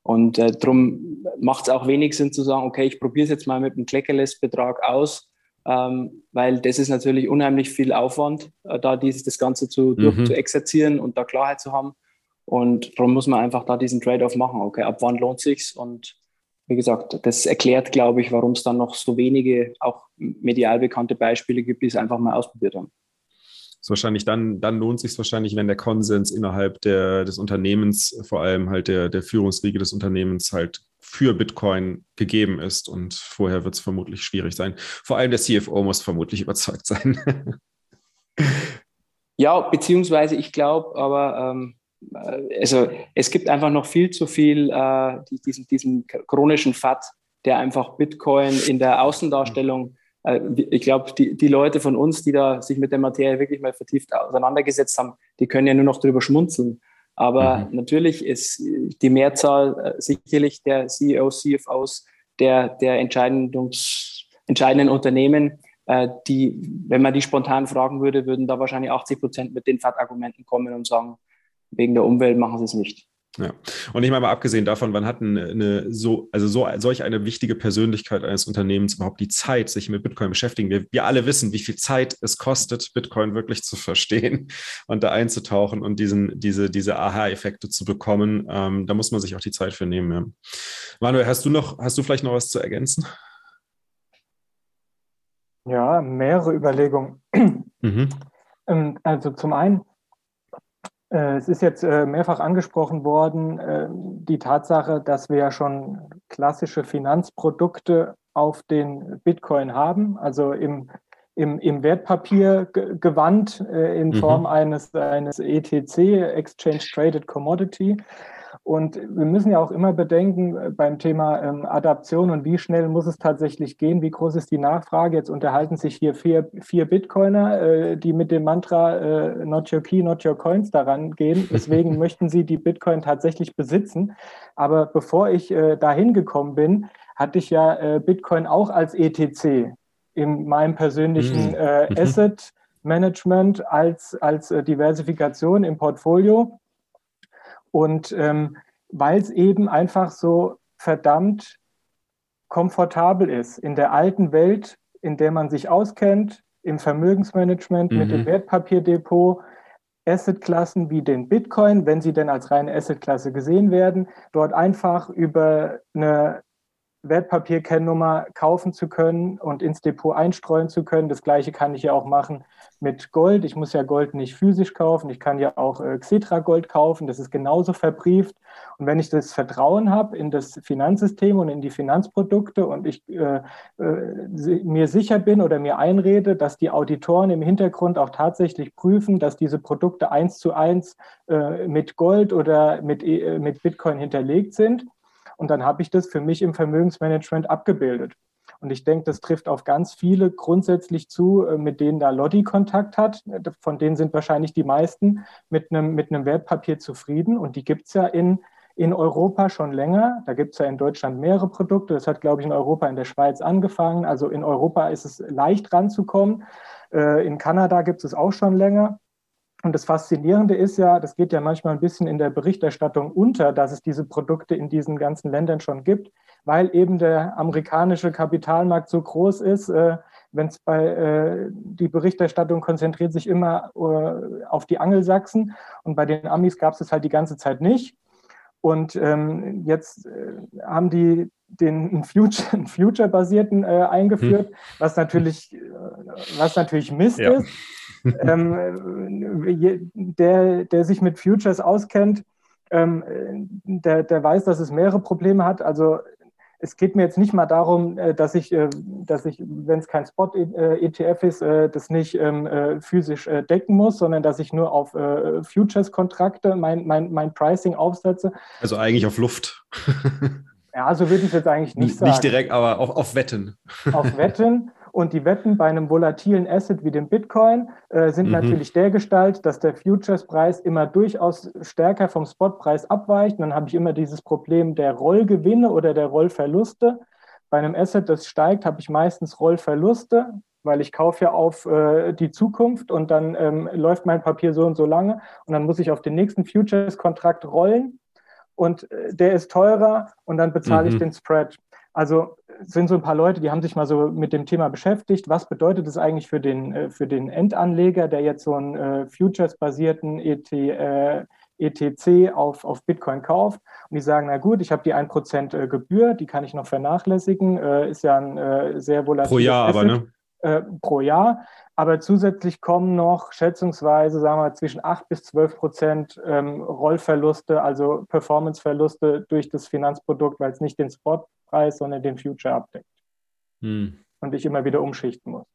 Und äh, darum macht es auch wenig Sinn zu sagen, okay, ich probiere es jetzt mal mit einem Kleckerless-Betrag aus, ähm, weil das ist natürlich unheimlich viel Aufwand, äh, da dieses, das Ganze zu, mhm. durch, zu exerzieren und da Klarheit zu haben. Und darum muss man einfach da diesen Trade-off machen. Okay, ab wann lohnt sich's? Und wie gesagt, das erklärt, glaube ich, warum es dann noch so wenige auch medial bekannte Beispiele gibt, die es einfach mal ausprobiert haben ist wahrscheinlich dann, dann lohnt sich wahrscheinlich, wenn der Konsens innerhalb der, des Unternehmens, vor allem halt der, der Führungsriege des Unternehmens halt für Bitcoin gegeben ist. Und vorher wird es vermutlich schwierig sein. Vor allem der CFO muss vermutlich überzeugt sein. ja, beziehungsweise ich glaube, aber ähm, äh, also es gibt einfach noch viel zu viel äh, diesen, diesen chronischen Fat, der einfach Bitcoin in der Außendarstellung ich glaube, die, die Leute von uns, die da sich mit der Materie wirklich mal vertieft auseinandergesetzt haben, die können ja nur noch drüber schmunzeln. Aber mhm. natürlich ist die Mehrzahl äh, sicherlich der CEOs, CFOs der, der entscheidenden, entscheidenden Unternehmen äh, die, wenn man die spontan fragen würde, würden da wahrscheinlich 80 Prozent mit den FAT-Argumenten kommen und sagen, wegen der Umwelt machen sie es nicht. Ja. Und ich meine mal abgesehen davon, wann hat eine, eine so, also so solch eine wichtige Persönlichkeit eines Unternehmens überhaupt die Zeit, sich mit Bitcoin beschäftigen? Wir, wir alle wissen, wie viel Zeit es kostet, Bitcoin wirklich zu verstehen und da einzutauchen und diesen, diese, diese Aha-Effekte zu bekommen. Ähm, da muss man sich auch die Zeit für nehmen. Ja. Manuel, hast du noch, hast du vielleicht noch was zu ergänzen? Ja, mehrere Überlegungen. Mhm. Ähm, also zum einen, es ist jetzt äh, mehrfach angesprochen worden, äh, die Tatsache, dass wir ja schon klassische Finanzprodukte auf den Bitcoin haben, also im, im, im Wertpapiergewand in mhm. Form eines, eines ETC, Exchange Traded Commodity. Und wir müssen ja auch immer bedenken äh, beim Thema ähm, Adaption und wie schnell muss es tatsächlich gehen, wie groß ist die Nachfrage. Jetzt unterhalten sich hier vier, vier Bitcoiner, äh, die mit dem Mantra äh, Not Your Key, Not Your Coins daran gehen. Deswegen möchten sie die Bitcoin tatsächlich besitzen. Aber bevor ich äh, dahin gekommen bin, hatte ich ja äh, Bitcoin auch als ETC in meinem persönlichen mhm. äh, Asset Management als, als Diversifikation im Portfolio. Und ähm, weil es eben einfach so verdammt komfortabel ist in der alten Welt, in der man sich auskennt, im Vermögensmanagement mhm. mit dem mhm. Wertpapierdepot, Assetklassen wie den Bitcoin, wenn sie denn als reine Assetklasse gesehen werden, dort einfach über eine Wertpapierkennnummer kaufen zu können und ins Depot einstreuen zu können. Das gleiche kann ich ja auch machen mit Gold. Ich muss ja Gold nicht physisch kaufen. Ich kann ja auch äh, Xetra Gold kaufen. Das ist genauso verbrieft. Und wenn ich das Vertrauen habe in das Finanzsystem und in die Finanzprodukte und ich äh, äh, mir sicher bin oder mir einrede, dass die Auditoren im Hintergrund auch tatsächlich prüfen, dass diese Produkte eins zu eins äh, mit Gold oder mit, äh, mit Bitcoin hinterlegt sind, und dann habe ich das für mich im Vermögensmanagement abgebildet. Und ich denke, das trifft auf ganz viele grundsätzlich zu, äh, mit denen da Lotti Kontakt hat. Von denen sind wahrscheinlich die meisten mit einem, mit einem Wertpapier zufrieden. Und die gibt es ja in, in Europa schon länger. Da gibt es ja in Deutschland mehrere Produkte. Das hat, glaube ich, in Europa, in der Schweiz angefangen. Also in Europa ist es leicht ranzukommen. Äh, in Kanada gibt es auch schon länger. Und das Faszinierende ist ja, das geht ja manchmal ein bisschen in der Berichterstattung unter, dass es diese Produkte in diesen ganzen Ländern schon gibt, weil eben der amerikanische Kapitalmarkt so groß ist. Äh, Wenn es bei äh, die Berichterstattung konzentriert sich immer äh, auf die Angelsachsen und bei den Amis gab es das halt die ganze Zeit nicht. Und ähm, jetzt äh, haben die den Future, Future-basierten äh, eingeführt, hm. was natürlich, äh, was natürlich Mist ja. ist ähm, der, der sich mit Futures auskennt, ähm, der, der weiß, dass es mehrere Probleme hat. Also es geht mir jetzt nicht mal darum, äh, dass ich, äh, dass ich, wenn es kein Spot-ETF ist, äh, das nicht ähm, physisch decken muss, sondern dass ich nur auf Futures-Kontrakte mein, mein, mein Pricing aufsetze. Also eigentlich auf Luft. ja, so würde ich jetzt eigentlich nicht, nicht sagen. Nicht direkt, aber auf, auf Wetten. Auf Wetten. Und die Wetten bei einem volatilen Asset wie dem Bitcoin äh, sind mhm. natürlich der Gestalt, dass der Futures-Preis immer durchaus stärker vom Spotpreis abweicht. Und dann habe ich immer dieses Problem der Rollgewinne oder der Rollverluste. Bei einem Asset, das steigt, habe ich meistens Rollverluste, weil ich kaufe ja auf äh, die Zukunft und dann ähm, läuft mein Papier so und so lange und dann muss ich auf den nächsten Futures-Kontrakt rollen und äh, der ist teurer und dann bezahle mhm. ich den Spread. Also sind so ein paar Leute, die haben sich mal so mit dem Thema beschäftigt. Was bedeutet es eigentlich für den, äh, für den Endanleger, der jetzt so einen äh, Futures-basierten ET, äh, ETC auf, auf Bitcoin kauft? Und die sagen, na gut, ich habe die 1% äh, Gebühr, die kann ich noch vernachlässigen, ist ja ein sehr volatiles Pro Jahr Asset, aber, ne? Pro Jahr. Aber zusätzlich kommen noch schätzungsweise, sagen wir, zwischen 8 bis 12 Prozent ähm, Rollverluste, also Performanceverluste durch das Finanzprodukt, weil es nicht den Spotpreis, sondern den Future abdeckt. Hm. Und ich immer wieder umschichten muss.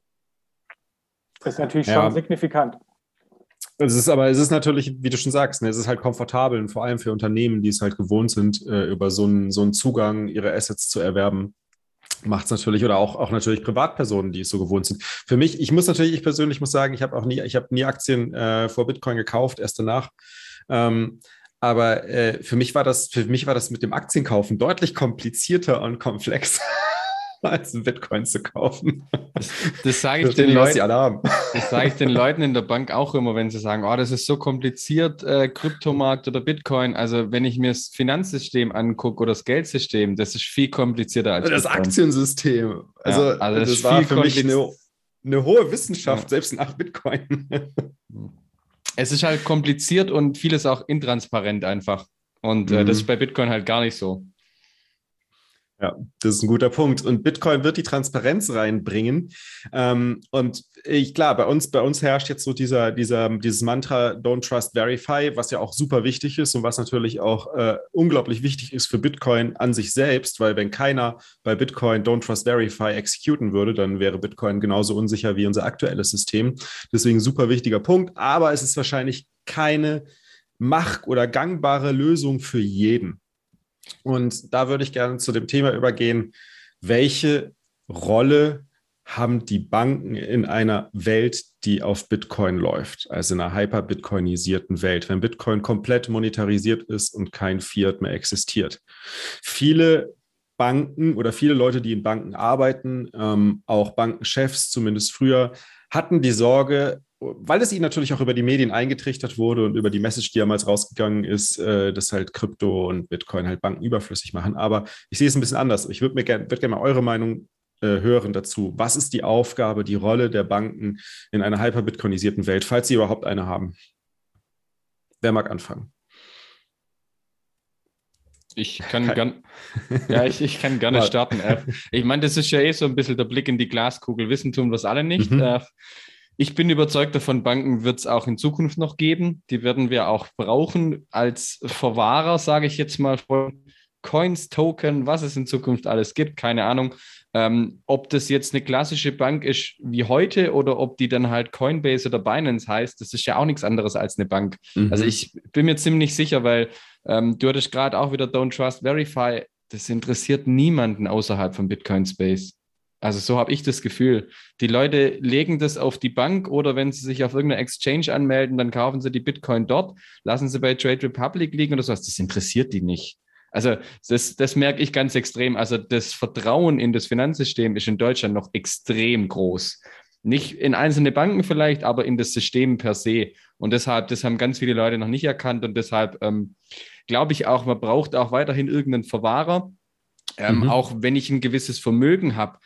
Das ist natürlich ja. schon signifikant. Es ist aber, es ist natürlich, wie du schon sagst, ne, es ist halt komfortabel und vor allem für Unternehmen, die es halt gewohnt sind, äh, über so einen, so einen Zugang ihre Assets zu erwerben, macht es natürlich oder auch, auch natürlich Privatpersonen, die es so gewohnt sind. Für mich, ich muss natürlich, ich persönlich muss sagen, ich habe auch nie, ich habe nie Aktien äh, vor Bitcoin gekauft, erst danach. Ähm, aber äh, für mich war das, für mich war das mit dem Aktienkaufen deutlich komplizierter und komplex. Als Bitcoin zu kaufen. Das, das sage ich, den Leuten, das sage ich den Leuten in der Bank auch immer, wenn sie sagen, oh, das ist so kompliziert, äh, Kryptomarkt oder Bitcoin. Also wenn ich mir das Finanzsystem angucke oder das Geldsystem, das ist viel komplizierter als das Bitcoin. Aktiensystem. Also, ja, also das, das war für mich eine, eine hohe Wissenschaft, ja. selbst nach Bitcoin. es ist halt kompliziert und vieles auch intransparent einfach. Und äh, das ist mhm. bei Bitcoin halt gar nicht so. Ja, das ist ein guter Punkt. Und Bitcoin wird die Transparenz reinbringen. Ähm, und ich, klar, bei uns, bei uns herrscht jetzt so dieser, dieser, dieses Mantra Don't Trust Verify, was ja auch super wichtig ist und was natürlich auch äh, unglaublich wichtig ist für Bitcoin an sich selbst, weil wenn keiner bei Bitcoin Don't Trust Verify exekuten würde, dann wäre Bitcoin genauso unsicher wie unser aktuelles System. Deswegen super wichtiger Punkt. Aber es ist wahrscheinlich keine mach- oder gangbare Lösung für jeden. Und da würde ich gerne zu dem Thema übergehen, welche Rolle haben die Banken in einer Welt, die auf Bitcoin läuft, also in einer hyper-bitcoinisierten Welt, wenn Bitcoin komplett monetarisiert ist und kein Fiat mehr existiert. Viele Banken oder viele Leute, die in Banken arbeiten, ähm, auch Bankenchefs zumindest früher, hatten die Sorge, weil es ihnen natürlich auch über die Medien eingetrichtert wurde und über die Message, die damals rausgegangen ist, äh, dass halt Krypto und Bitcoin halt Banken überflüssig machen. Aber ich sehe es ein bisschen anders. Ich würde mir gerne würd gern mal eure Meinung äh, hören dazu. Was ist die Aufgabe, die Rolle der Banken in einer hyperbitcoinisierten Welt, falls sie überhaupt eine haben? Wer mag anfangen? Ich kann, gern, ja, ich, ich kann gerne starten. Ich meine, das ist ja eh so ein bisschen der Blick in die Glaskugel. Wissen tun es alle nicht. Mhm. Ich bin überzeugt davon, Banken wird es auch in Zukunft noch geben. Die werden wir auch brauchen als Verwahrer, sage ich jetzt mal, von Coins, Token, was es in Zukunft alles gibt, keine Ahnung. Ähm, ob das jetzt eine klassische Bank ist wie heute oder ob die dann halt Coinbase oder Binance heißt, das ist ja auch nichts anderes als eine Bank. Mhm. Also ich bin mir ziemlich sicher, weil ähm, du hattest gerade auch wieder Don't Trust Verify. Das interessiert niemanden außerhalb von Bitcoin Space. Also so habe ich das Gefühl. Die Leute legen das auf die Bank oder wenn sie sich auf irgendeiner Exchange anmelden, dann kaufen sie die Bitcoin dort, lassen sie bei Trade Republic liegen oder sowas. Das interessiert die nicht. Also das, das merke ich ganz extrem. Also das Vertrauen in das Finanzsystem ist in Deutschland noch extrem groß. Nicht in einzelne Banken vielleicht, aber in das System per se. Und deshalb, das haben ganz viele Leute noch nicht erkannt. Und deshalb ähm, glaube ich auch, man braucht auch weiterhin irgendeinen Verwahrer. Ähm, mhm. Auch wenn ich ein gewisses Vermögen habe,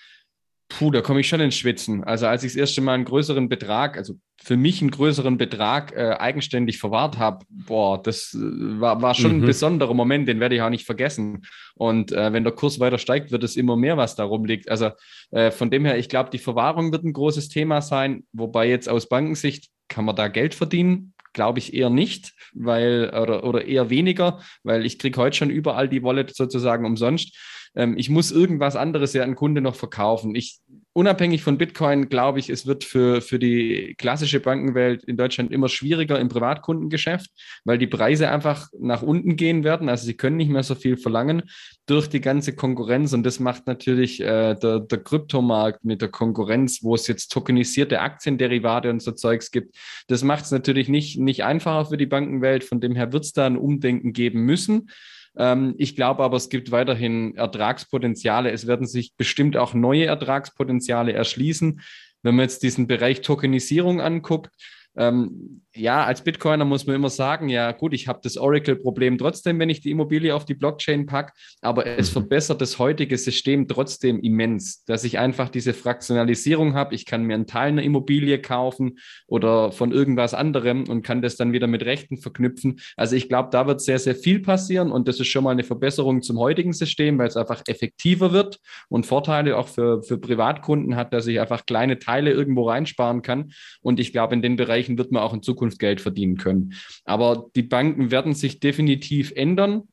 Puh, da komme ich schon ins Schwitzen. Also als ich das erste Mal einen größeren Betrag, also für mich einen größeren Betrag äh, eigenständig verwahrt habe, boah, das äh, war, war schon mhm. ein besonderer Moment, den werde ich auch nicht vergessen. Und äh, wenn der Kurs weiter steigt, wird es immer mehr, was darum liegt. Also äh, von dem her, ich glaube, die Verwahrung wird ein großes Thema sein, wobei jetzt aus Bankensicht kann man da Geld verdienen. Glaube ich eher nicht, weil, oder, oder eher weniger, weil ich kriege heute schon überall die Wallet sozusagen umsonst ähm, ich muss irgendwas anderes ja an Kunde noch verkaufen. Ich, unabhängig von Bitcoin, glaube ich, es wird für, für die klassische Bankenwelt in Deutschland immer schwieriger im Privatkundengeschäft, weil die Preise einfach nach unten gehen werden. Also sie können nicht mehr so viel verlangen durch die ganze Konkurrenz. Und das macht natürlich äh, der, der Kryptomarkt mit der Konkurrenz, wo es jetzt tokenisierte Aktienderivate und so Zeugs gibt. Das macht es natürlich nicht, nicht einfacher für die Bankenwelt. Von dem her wird es da ein Umdenken geben müssen. Ähm, ich glaube aber, es gibt weiterhin Ertragspotenziale. Es werden sich bestimmt auch neue Ertragspotenziale erschließen. Wenn man jetzt diesen Bereich Tokenisierung anguckt, ähm, ja, als Bitcoiner muss man immer sagen, ja gut, ich habe das Oracle-Problem trotzdem, wenn ich die Immobilie auf die Blockchain packe, aber es mhm. verbessert das heutige System trotzdem immens, dass ich einfach diese Fraktionalisierung habe. Ich kann mir einen Teil einer Immobilie kaufen oder von irgendwas anderem und kann das dann wieder mit Rechten verknüpfen. Also ich glaube, da wird sehr, sehr viel passieren und das ist schon mal eine Verbesserung zum heutigen System, weil es einfach effektiver wird und Vorteile auch für, für Privatkunden hat, dass ich einfach kleine Teile irgendwo reinsparen kann. Und ich glaube, in den Bereichen Bereichen wird man auch in Zukunft Geld verdienen können. Aber die Banken werden sich definitiv ändern.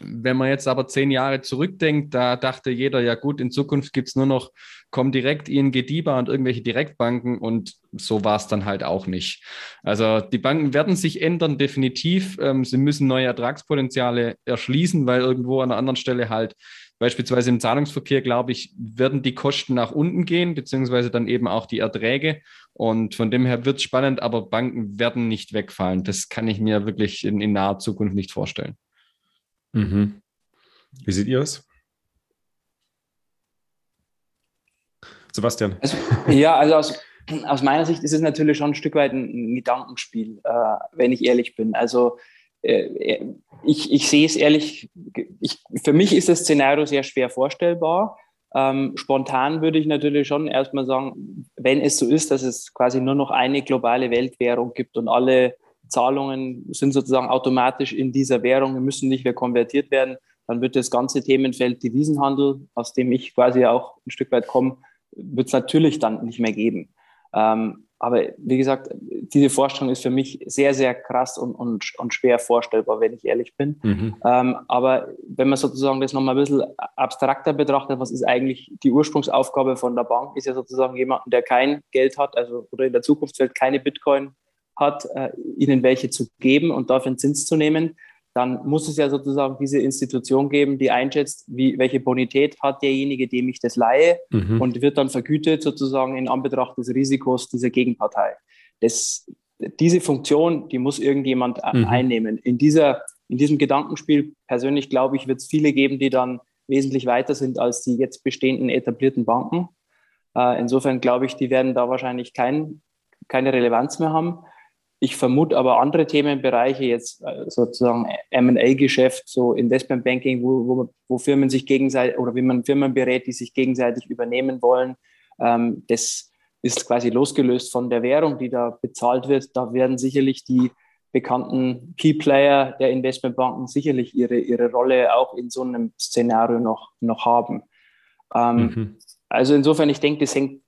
Wenn man jetzt aber zehn Jahre zurückdenkt, da dachte jeder, ja gut, in Zukunft gibt es nur noch Comdirect, ING DIBA und irgendwelche Direktbanken und so war es dann halt auch nicht. Also die Banken werden sich ändern, definitiv. Ähm, sie müssen neue Ertragspotenziale erschließen, weil irgendwo an einer anderen Stelle halt Beispielsweise im Zahlungsverkehr, glaube ich, werden die Kosten nach unten gehen, beziehungsweise dann eben auch die Erträge. Und von dem her wird es spannend, aber Banken werden nicht wegfallen. Das kann ich mir wirklich in, in naher Zukunft nicht vorstellen. Mhm. Wie seht ihr es? Sebastian. Also, ja, also aus, aus meiner Sicht ist es natürlich schon ein Stück weit ein Gedankenspiel, äh, wenn ich ehrlich bin. Also ich, ich sehe es ehrlich, ich, für mich ist das Szenario sehr schwer vorstellbar. Ähm, spontan würde ich natürlich schon erstmal sagen, wenn es so ist, dass es quasi nur noch eine globale Weltwährung gibt und alle Zahlungen sind sozusagen automatisch in dieser Währung, müssen nicht mehr konvertiert werden, dann wird das ganze Themenfeld Devisenhandel, aus dem ich quasi auch ein Stück weit komme, wird es natürlich dann nicht mehr geben. Ähm, aber wie gesagt, diese Vorstellung ist für mich sehr, sehr krass und, und, und schwer vorstellbar, wenn ich ehrlich bin. Mhm. Ähm, aber wenn man sozusagen das nochmal ein bisschen abstrakter betrachtet, was ist eigentlich die Ursprungsaufgabe von der Bank, ist ja sozusagen jemanden, der kein Geld hat, also oder in der Zukunftswelt keine Bitcoin hat, äh, ihnen welche zu geben und dafür einen Zins zu nehmen dann muss es ja sozusagen diese Institution geben, die einschätzt, wie, welche Bonität hat derjenige, dem ich das leihe mhm. und wird dann vergütet sozusagen in Anbetracht des Risikos dieser Gegenpartei. Das, diese Funktion, die muss irgendjemand mhm. einnehmen. In, dieser, in diesem Gedankenspiel persönlich glaube ich, wird es viele geben, die dann wesentlich weiter sind als die jetzt bestehenden etablierten Banken. Äh, insofern glaube ich, die werden da wahrscheinlich kein, keine Relevanz mehr haben. Ich vermute aber andere Themenbereiche, jetzt äh, sozusagen MA-Geschäft, so Investmentbanking, wo, wo, wo Firmen sich gegenseitig oder wie man Firmen berät, die sich gegenseitig übernehmen wollen, ähm, das ist quasi losgelöst von der Währung, die da bezahlt wird. Da werden sicherlich die bekannten Key Player der Investmentbanken sicherlich ihre, ihre Rolle auch in so einem Szenario noch, noch haben. Ähm, mhm. Also insofern, ich denke, das hängt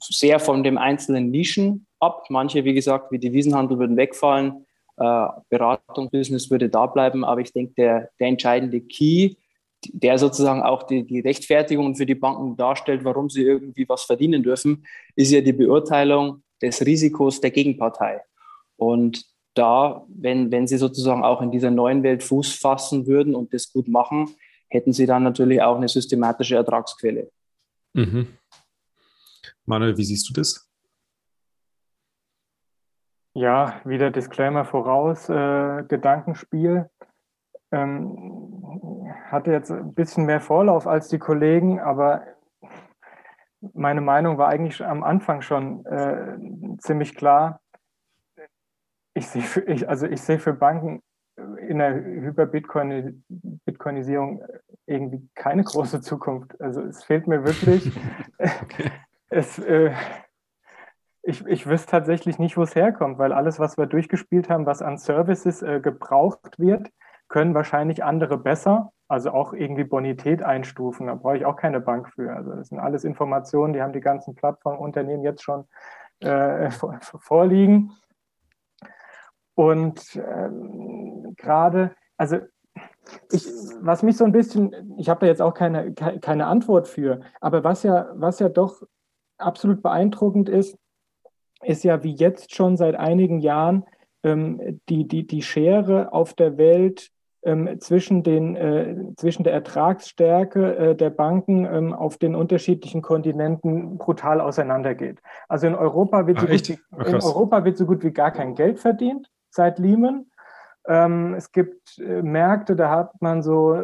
sehr von dem einzelnen Nischen ab. Manche, wie gesagt, wie Devisenhandel würden wegfallen. Äh, Beratungsbusiness würde da bleiben. Aber ich denke, der, der entscheidende Key, der sozusagen auch die, die Rechtfertigung für die Banken darstellt, warum sie irgendwie was verdienen dürfen, ist ja die Beurteilung des Risikos der Gegenpartei. Und da, wenn, wenn sie sozusagen auch in dieser neuen Welt Fuß fassen würden und das gut machen, hätten sie dann natürlich auch eine systematische Ertragsquelle. Mhm. Manuel, wie siehst du das? Ja, wieder Disclaimer voraus, äh, Gedankenspiel. Ähm, hatte jetzt ein bisschen mehr Vorlauf als die Kollegen, aber meine Meinung war eigentlich am Anfang schon äh, ziemlich klar. Ich sehe für, ich, also ich sehe für Banken in der Hyper-Bitcoinisierung irgendwie keine große Zukunft. Also es fehlt mir wirklich. okay. es, äh, ich, ich wüsste tatsächlich nicht, wo es herkommt, weil alles, was wir durchgespielt haben, was an Services äh, gebraucht wird, können wahrscheinlich andere besser. Also auch irgendwie Bonität einstufen. Da brauche ich auch keine Bank für. Also das sind alles Informationen, die haben die ganzen Plattformunternehmen jetzt schon äh, vorliegen. Und ähm, gerade, also ich, was mich so ein bisschen, ich habe da jetzt auch keine, keine Antwort für, aber was ja, was ja doch absolut beeindruckend ist, ist ja wie jetzt schon seit einigen Jahren ähm, die, die, die Schere auf der Welt ähm, zwischen, den, äh, zwischen der Ertragsstärke äh, der Banken ähm, auf den unterschiedlichen Kontinenten brutal auseinandergeht. Also in Europa wird, so, ah, gut wie, in Europa wird so gut wie gar kein Geld verdient seit Lehman. Ähm, es gibt äh, Märkte, da hat man so,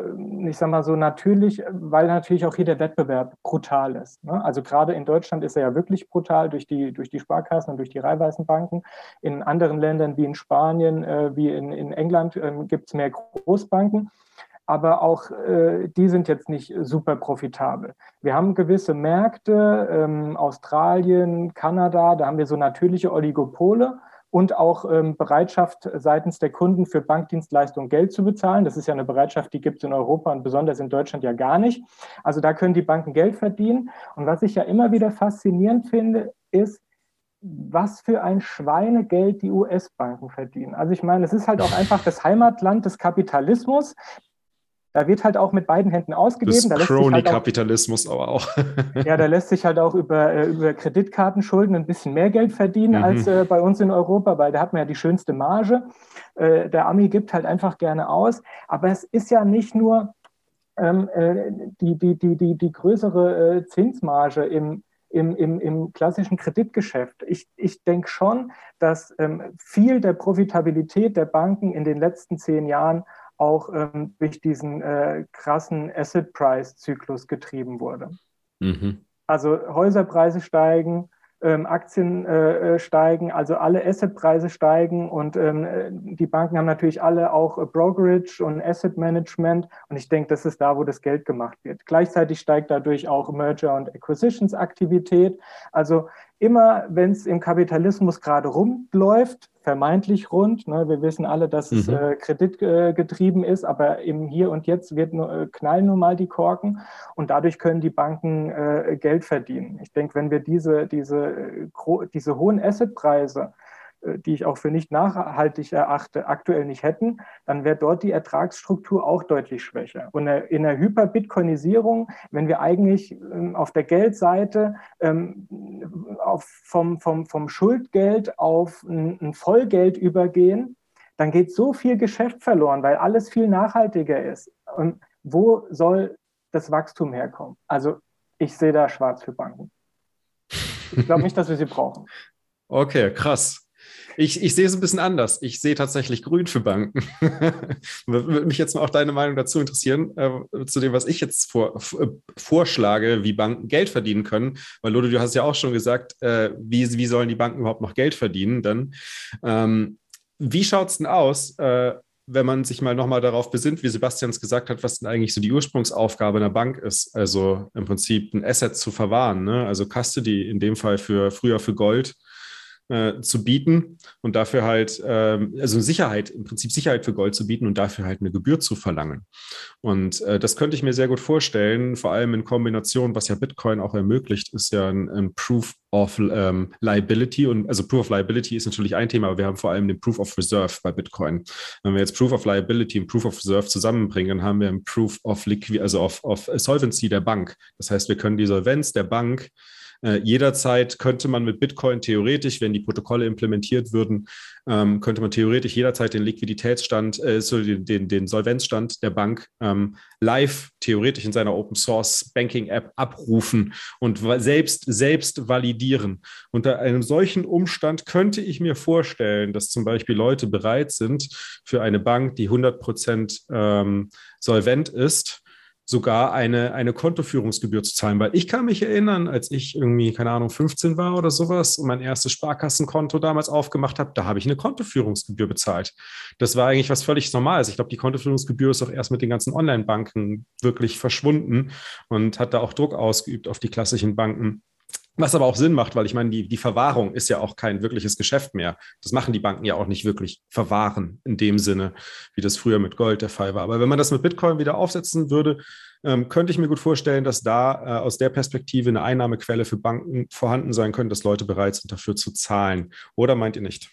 ich sag mal so natürlich, weil natürlich auch hier der Wettbewerb brutal ist. Ne? Also gerade in Deutschland ist er ja wirklich brutal durch die, durch die Sparkassen und durch die Reihweisenbanken. In anderen Ländern wie in Spanien, äh, wie in, in England äh, gibt es mehr Großbanken aber auch äh, die sind jetzt nicht super profitabel. Wir haben gewisse Märkte, ähm, Australien, Kanada, da haben wir so natürliche Oligopole und auch ähm, Bereitschaft seitens der Kunden für Bankdienstleistungen Geld zu bezahlen. Das ist ja eine Bereitschaft, die gibt es in Europa und besonders in Deutschland ja gar nicht. Also da können die Banken Geld verdienen. Und was ich ja immer wieder faszinierend finde, ist, was für ein Schweinegeld die US-Banken verdienen. Also ich meine, es ist halt auch einfach das Heimatland des Kapitalismus. Da wird halt auch mit beiden Händen ausgegeben. Das Crony-Kapitalismus halt aber auch. ja, da lässt sich halt auch über, äh, über Kreditkartenschulden ein bisschen mehr Geld verdienen mhm. als äh, bei uns in Europa, weil da hat man ja die schönste Marge. Äh, der Ami gibt halt einfach gerne aus. Aber es ist ja nicht nur ähm, äh, die, die, die, die, die größere äh, Zinsmarge im, im, im, im klassischen Kreditgeschäft. Ich, ich denke schon, dass ähm, viel der Profitabilität der Banken in den letzten zehn Jahren auch ähm, durch diesen äh, krassen Asset-Price-Zyklus getrieben wurde. Mhm. Also Häuserpreise steigen, ähm, Aktien äh, äh, steigen, also alle Assetpreise steigen und ähm, die Banken haben natürlich alle auch Brokerage und Asset Management und ich denke, das ist da, wo das Geld gemacht wird. Gleichzeitig steigt dadurch auch Merger und Acquisitions Aktivität. Also immer, wenn es im Kapitalismus gerade rumläuft, vermeintlich rund. Ne? Wir wissen alle, dass mhm. es äh, kreditgetrieben äh, ist, aber im Hier und Jetzt wird nur, äh, knallen nun mal die Korken und dadurch können die Banken äh, Geld verdienen. Ich denke, wenn wir diese, diese, äh, diese hohen Assetpreise die ich auch für nicht nachhaltig erachte, aktuell nicht hätten, dann wäre dort die Ertragsstruktur auch deutlich schwächer. Und in der Hyper-Bitcoinisierung, wenn wir eigentlich ähm, auf der Geldseite ähm, vom, vom, vom Schuldgeld auf ein Vollgeld übergehen, dann geht so viel Geschäft verloren, weil alles viel nachhaltiger ist. Und wo soll das Wachstum herkommen? Also ich sehe da schwarz für Banken. Ich glaube nicht, dass wir sie brauchen. Okay, krass. Ich, ich sehe es ein bisschen anders. Ich sehe tatsächlich grün für Banken. Würde mich jetzt mal auch deine Meinung dazu interessieren, äh, zu dem, was ich jetzt vor, äh, vorschlage, wie Banken Geld verdienen können. Weil, Lodo, du hast ja auch schon gesagt, äh, wie, wie sollen die Banken überhaupt noch Geld verdienen? Dann, ähm, wie schaut es denn aus, äh, wenn man sich mal nochmal darauf besinnt, wie Sebastian es gesagt hat, was denn eigentlich so die Ursprungsaufgabe einer Bank ist? Also im Prinzip ein Asset zu verwahren, ne? also Custody in dem Fall für früher für Gold äh, zu bieten und dafür halt, ähm, also Sicherheit, im Prinzip Sicherheit für Gold zu bieten und dafür halt eine Gebühr zu verlangen. Und äh, das könnte ich mir sehr gut vorstellen, vor allem in Kombination, was ja Bitcoin auch ermöglicht, ist ja ein, ein Proof of ähm, Liability und also Proof of Liability ist natürlich ein Thema, aber wir haben vor allem den Proof of Reserve bei Bitcoin. Wenn wir jetzt Proof of Liability und Proof of Reserve zusammenbringen, dann haben wir ein Proof of Liquid, also of, of Solvency der Bank. Das heißt, wir können die Solvenz der Bank äh, jederzeit könnte man mit Bitcoin theoretisch, wenn die Protokolle implementiert würden, ähm, könnte man theoretisch jederzeit den Liquiditätsstand, äh, so den, den, den, Solvenzstand der Bank ähm, live theoretisch in seiner Open Source Banking App abrufen und selbst, selbst validieren. Unter einem solchen Umstand könnte ich mir vorstellen, dass zum Beispiel Leute bereit sind, für eine Bank, die 100 Prozent ähm, solvent ist, sogar eine, eine Kontoführungsgebühr zu zahlen, weil ich kann mich erinnern, als ich irgendwie, keine Ahnung, 15 war oder sowas und mein erstes Sparkassenkonto damals aufgemacht habe, da habe ich eine Kontoführungsgebühr bezahlt. Das war eigentlich was völlig Normales. Ich glaube, die Kontoführungsgebühr ist auch erst mit den ganzen Online-Banken wirklich verschwunden und hat da auch Druck ausgeübt auf die klassischen Banken. Was aber auch Sinn macht, weil ich meine, die, die Verwahrung ist ja auch kein wirkliches Geschäft mehr. Das machen die Banken ja auch nicht wirklich verwahren in dem Sinne, wie das früher mit Gold der Fall war. Aber wenn man das mit Bitcoin wieder aufsetzen würde, ähm, könnte ich mir gut vorstellen, dass da äh, aus der Perspektive eine Einnahmequelle für Banken vorhanden sein könnte, dass Leute bereit sind, dafür zu zahlen. Oder meint ihr nicht?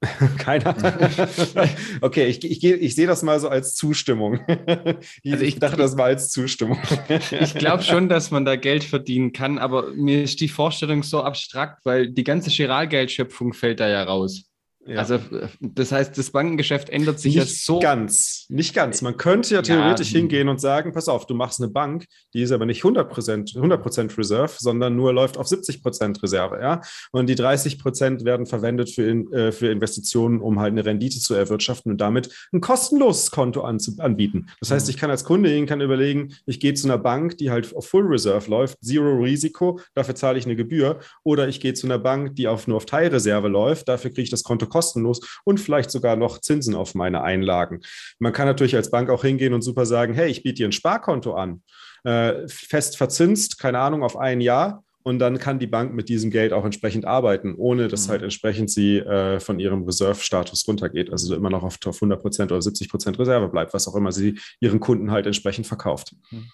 Keiner. okay, ich, ich, ich sehe das mal so als Zustimmung. ich, also ich dachte das mal als Zustimmung. ich glaube schon, dass man da Geld verdienen kann, aber mir ist die Vorstellung so abstrakt, weil die ganze Chiralgeldschöpfung fällt da ja raus. Ja. Also das heißt, das Bankengeschäft ändert sich nicht ja so. Ganz, nicht ganz. Man könnte ja theoretisch ja. hingehen und sagen, pass auf, du machst eine Bank, die ist aber nicht 100%, 100 Reserve, sondern nur läuft auf 70% Reserve. Ja? Und die 30% werden verwendet für, äh, für Investitionen, um halt eine Rendite zu erwirtschaften und damit ein kostenloses Konto anbieten. Das heißt, mhm. ich kann als Kunde hingehen, kann überlegen, ich gehe zu einer Bank, die halt auf Full Reserve läuft, Zero Risiko, dafür zahle ich eine Gebühr. Oder ich gehe zu einer Bank, die auf, nur auf Teilreserve läuft, dafür kriege ich das Konto kostenlos kostenlos und vielleicht sogar noch Zinsen auf meine Einlagen. Man kann natürlich als Bank auch hingehen und super sagen, hey, ich biete dir ein Sparkonto an, äh, fest verzinst, keine Ahnung, auf ein Jahr und dann kann die Bank mit diesem Geld auch entsprechend arbeiten, ohne dass mhm. halt entsprechend sie äh, von ihrem Reserve-Status runtergeht, also immer noch auf 100 Prozent oder 70 Prozent Reserve bleibt, was auch immer sie ihren Kunden halt entsprechend verkauft. Mhm.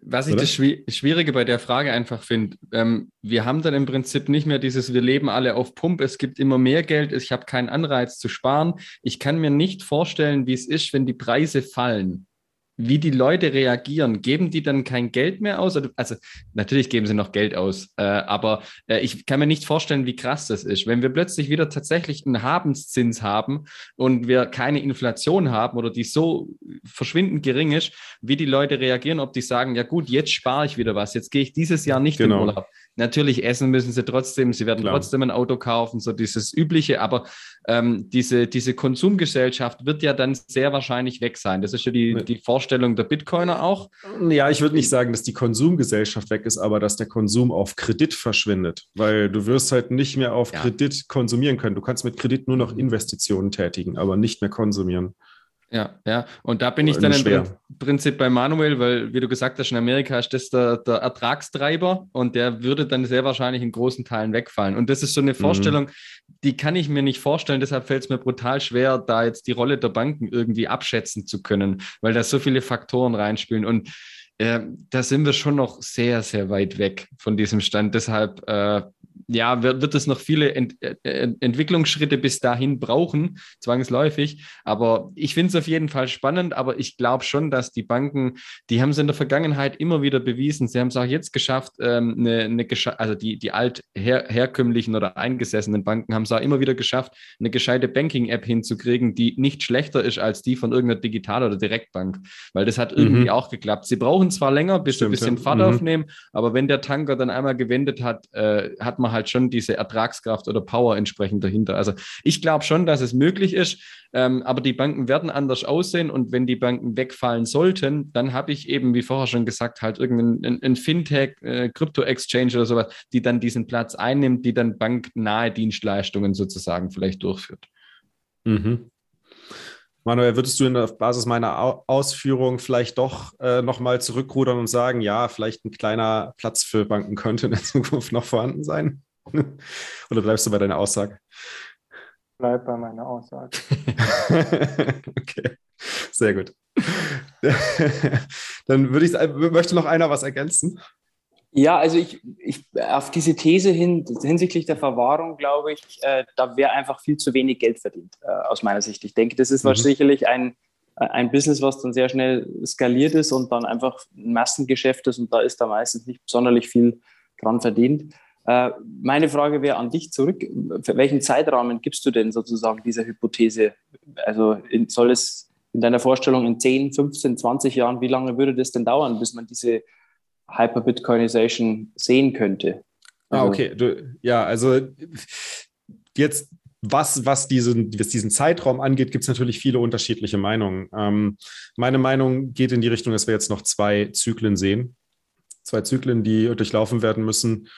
Was ich Oder? das Schwierige bei der Frage einfach finde, ähm, wir haben dann im Prinzip nicht mehr dieses, wir leben alle auf Pump, es gibt immer mehr Geld, ich habe keinen Anreiz zu sparen. Ich kann mir nicht vorstellen, wie es ist, wenn die Preise fallen. Wie die Leute reagieren. Geben die dann kein Geld mehr aus? Also natürlich geben sie noch Geld aus, äh, aber äh, ich kann mir nicht vorstellen, wie krass das ist. Wenn wir plötzlich wieder tatsächlich einen Habenszins haben und wir keine Inflation haben oder die so verschwindend gering ist, wie die Leute reagieren, ob die sagen, ja gut, jetzt spare ich wieder was, jetzt gehe ich dieses Jahr nicht genau. in Urlaub. Natürlich essen müssen sie trotzdem, sie werden Klar. trotzdem ein Auto kaufen, so dieses Übliche, aber ähm, diese, diese Konsumgesellschaft wird ja dann sehr wahrscheinlich weg sein. Das ist ja die, die Vorstellung der Bitcoiner auch. Ja, ich würde nicht sagen, dass die Konsumgesellschaft weg ist, aber dass der Konsum auf Kredit verschwindet, weil du wirst halt nicht mehr auf ja. Kredit konsumieren können. Du kannst mit Kredit nur noch Investitionen tätigen, aber nicht mehr konsumieren. Ja, ja. Und da bin ich dann im Prinzip bei Manuel, weil, wie du gesagt hast, in Amerika ist das der, der, Ertragstreiber und der würde dann sehr wahrscheinlich in großen Teilen wegfallen. Und das ist so eine mhm. Vorstellung, mhm. die kann ich mir nicht vorstellen. Deshalb fällt es mir brutal schwer, da jetzt die Rolle der Banken irgendwie abschätzen zu können, weil da so viele Faktoren reinspielen. Und äh, da sind wir schon noch sehr, sehr weit weg von diesem Stand. Deshalb äh, ja, wird, wird es noch viele Ent, äh, Entwicklungsschritte bis dahin brauchen, zwangsläufig. Aber ich finde es auf jeden Fall spannend, aber ich glaube schon, dass die Banken, die haben es in der Vergangenheit immer wieder bewiesen. Sie haben es auch jetzt geschafft, ähm, eine, eine also die, die alt her, herkömmlichen oder eingesessenen Banken haben es auch immer wieder geschafft, eine gescheite Banking-App hinzukriegen, die nicht schlechter ist als die von irgendeiner Digital- oder Direktbank. Weil das hat irgendwie mhm. auch geklappt. Sie brauchen zwar länger, bis Stimmt, sie ein bisschen. Fahrt mhm. aufnehmen, aber wenn der Tanker dann einmal gewendet hat, äh, hat man halt schon diese Ertragskraft oder Power entsprechend dahinter. Also ich glaube schon, dass es möglich ist, ähm, aber die Banken werden anders aussehen und wenn die Banken wegfallen sollten, dann habe ich eben, wie vorher schon gesagt, halt irgendein ein, ein Fintech, äh, Krypto-Exchange oder sowas, die dann diesen Platz einnimmt, die dann banknahe Dienstleistungen sozusagen vielleicht durchführt. Mhm. Manuel, würdest du in der Basis meiner Ausführung vielleicht doch äh, nochmal zurückrudern und sagen, ja, vielleicht ein kleiner Platz für Banken könnte in der Zukunft noch vorhanden sein? Oder bleibst du bei deiner Aussage? Bleib bei meiner Aussage. okay, sehr gut. Dann würde ich möchte noch einer was ergänzen. Ja, also ich, ich auf diese These hin, hinsichtlich der Verwahrung glaube ich, äh, da wäre einfach viel zu wenig Geld verdient, äh, aus meiner Sicht. Ich denke, das ist mhm. sicherlich ein, ein Business, was dann sehr schnell skaliert ist und dann einfach ein Massengeschäft ist und da ist da meistens nicht sonderlich viel dran verdient. Äh, meine Frage wäre an dich zurück. Für welchen Zeitrahmen gibst du denn sozusagen dieser Hypothese? Also in, soll es in deiner Vorstellung in 10, 15, 20 Jahren, wie lange würde das denn dauern, bis man diese Hyper-Bitcoinization sehen könnte? Ah, also, ah, okay. Du, ja, also jetzt was, was, diesen, was diesen Zeitraum angeht, gibt es natürlich viele unterschiedliche Meinungen. Ähm, meine Meinung geht in die Richtung, dass wir jetzt noch zwei Zyklen sehen. Zwei Zyklen, die durchlaufen werden müssen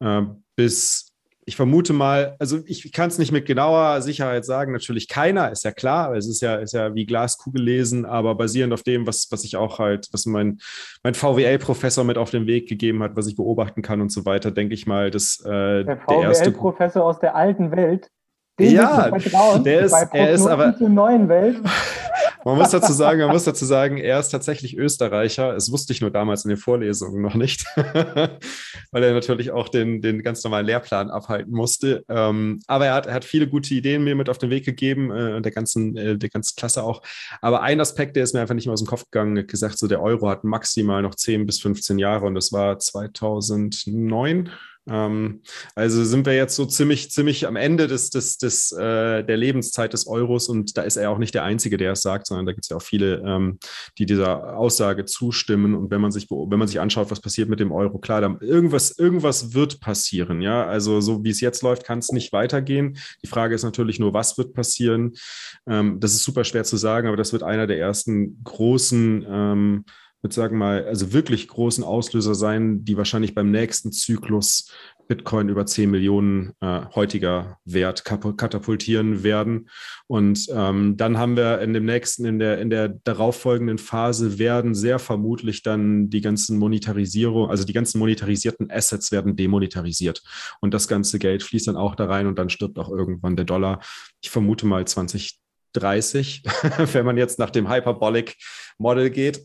äh, bis, ich vermute mal, also ich kann es nicht mit genauer Sicherheit sagen, natürlich keiner, ist ja klar, es ist ja, ist ja wie Glaskugel lesen, aber basierend auf dem, was, was ich auch halt, was mein, mein VWL-Professor mit auf den Weg gegeben hat, was ich beobachten kann und so weiter, denke ich mal, dass äh, der VWL-Professor aus der alten Welt, den ja, der ist, er ist aber neuen Welt. Man muss dazu sagen, man muss dazu sagen, er ist tatsächlich Österreicher. Das wusste ich nur damals in den Vorlesungen noch nicht, weil er natürlich auch den, den ganz normalen Lehrplan abhalten musste. Ähm, aber er hat, er hat viele gute Ideen mir mit auf den Weg gegeben äh, und der ganzen, äh, der ganzen Klasse auch. Aber ein Aspekt, der ist mir einfach nicht mehr aus dem Kopf gegangen, gesagt, so der Euro hat maximal noch 10 bis 15 Jahre und das war 2009 ähm, also sind wir jetzt so ziemlich, ziemlich am Ende des, des, des, äh, der Lebenszeit des Euros und da ist er auch nicht der Einzige, der es sagt, sondern da gibt es ja auch viele, ähm, die dieser Aussage zustimmen. Und wenn man sich, wenn man sich anschaut, was passiert mit dem Euro, klar, dann irgendwas, irgendwas wird passieren. Ja, also so wie es jetzt läuft, kann es nicht weitergehen. Die Frage ist natürlich nur, was wird passieren? Ähm, das ist super schwer zu sagen, aber das wird einer der ersten großen würde sagen mal, also wirklich großen Auslöser sein, die wahrscheinlich beim nächsten Zyklus Bitcoin über 10 Millionen äh, heutiger Wert katapultieren werden. Und ähm, dann haben wir in dem nächsten, in der, in der darauffolgenden Phase werden sehr vermutlich dann die ganzen Monetarisierung, also die ganzen monetarisierten Assets werden demonetarisiert. Und das ganze Geld fließt dann auch da rein und dann stirbt auch irgendwann der Dollar. Ich vermute mal 20, 30, wenn man jetzt nach dem Hyperbolic Model geht.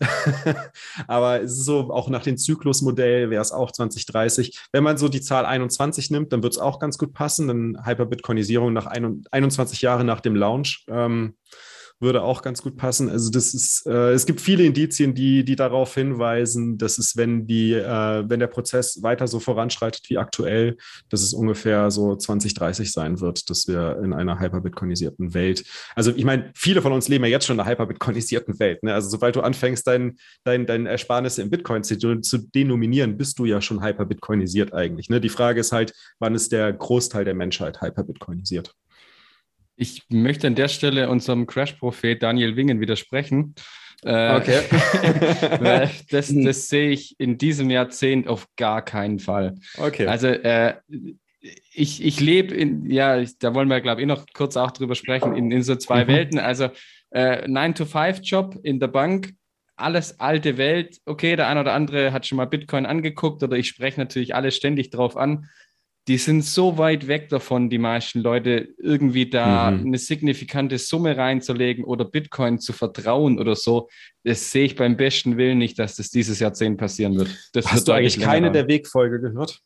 Aber es ist so, auch nach dem Zyklusmodell wäre es auch 2030. Wenn man so die Zahl 21 nimmt, dann wird es auch ganz gut passen. Dann Hyperbitcoinisierung nach 21 Jahren nach dem Launch. Ähm, würde auch ganz gut passen. Also das ist, äh, es gibt viele Indizien, die, die darauf hinweisen, dass es, wenn die, äh, wenn der Prozess weiter so voranschreitet wie aktuell, dass es ungefähr so 2030 sein wird, dass wir in einer hyperbitcoinisierten Welt, also ich meine, viele von uns leben ja jetzt schon in einer hyperbitcoinisierten Welt. Ne? Also sobald du anfängst, dein, dein, dein Ersparnisse in Bitcoin zu, zu denominieren, bist du ja schon hyperbitcoinisiert eigentlich. Ne? Die Frage ist halt, wann ist der Großteil der Menschheit hyperbitcoinisiert? Ich möchte an der Stelle unserem Crash-Prophet Daniel Wingen widersprechen. Äh, okay. weil das, das sehe ich in diesem Jahrzehnt auf gar keinen Fall. Okay. Also äh, ich, ich lebe in, ja, da wollen wir, glaube ich, eh noch kurz auch drüber sprechen, in, in so zwei mhm. Welten. Also äh, 9-to-5-Job in der Bank, alles alte Welt. Okay, der eine oder andere hat schon mal Bitcoin angeguckt oder ich spreche natürlich alle ständig drauf an die sind so weit weg davon, die meisten Leute, irgendwie da mhm. eine signifikante Summe reinzulegen oder Bitcoin zu vertrauen oder so. Das sehe ich beim besten Willen nicht, dass das dieses Jahrzehnt passieren wird. Das hast wird du eigentlich keine haben. der Wegfolge gehört?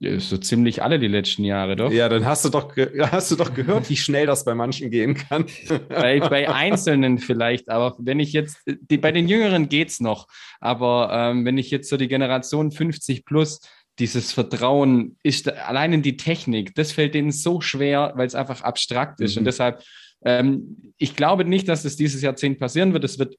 Ja, so ziemlich alle die letzten Jahre, doch. Ja, dann hast du doch, hast du doch gehört, wie schnell das bei manchen gehen kann. bei, bei Einzelnen vielleicht, aber wenn ich jetzt, die, bei den Jüngeren geht es noch, aber ähm, wenn ich jetzt so die Generation 50 plus dieses Vertrauen ist allein in die Technik, das fällt denen so schwer, weil es einfach abstrakt ist. Mhm. Und deshalb, ähm, ich glaube nicht, dass es dieses Jahrzehnt passieren wird. Es wird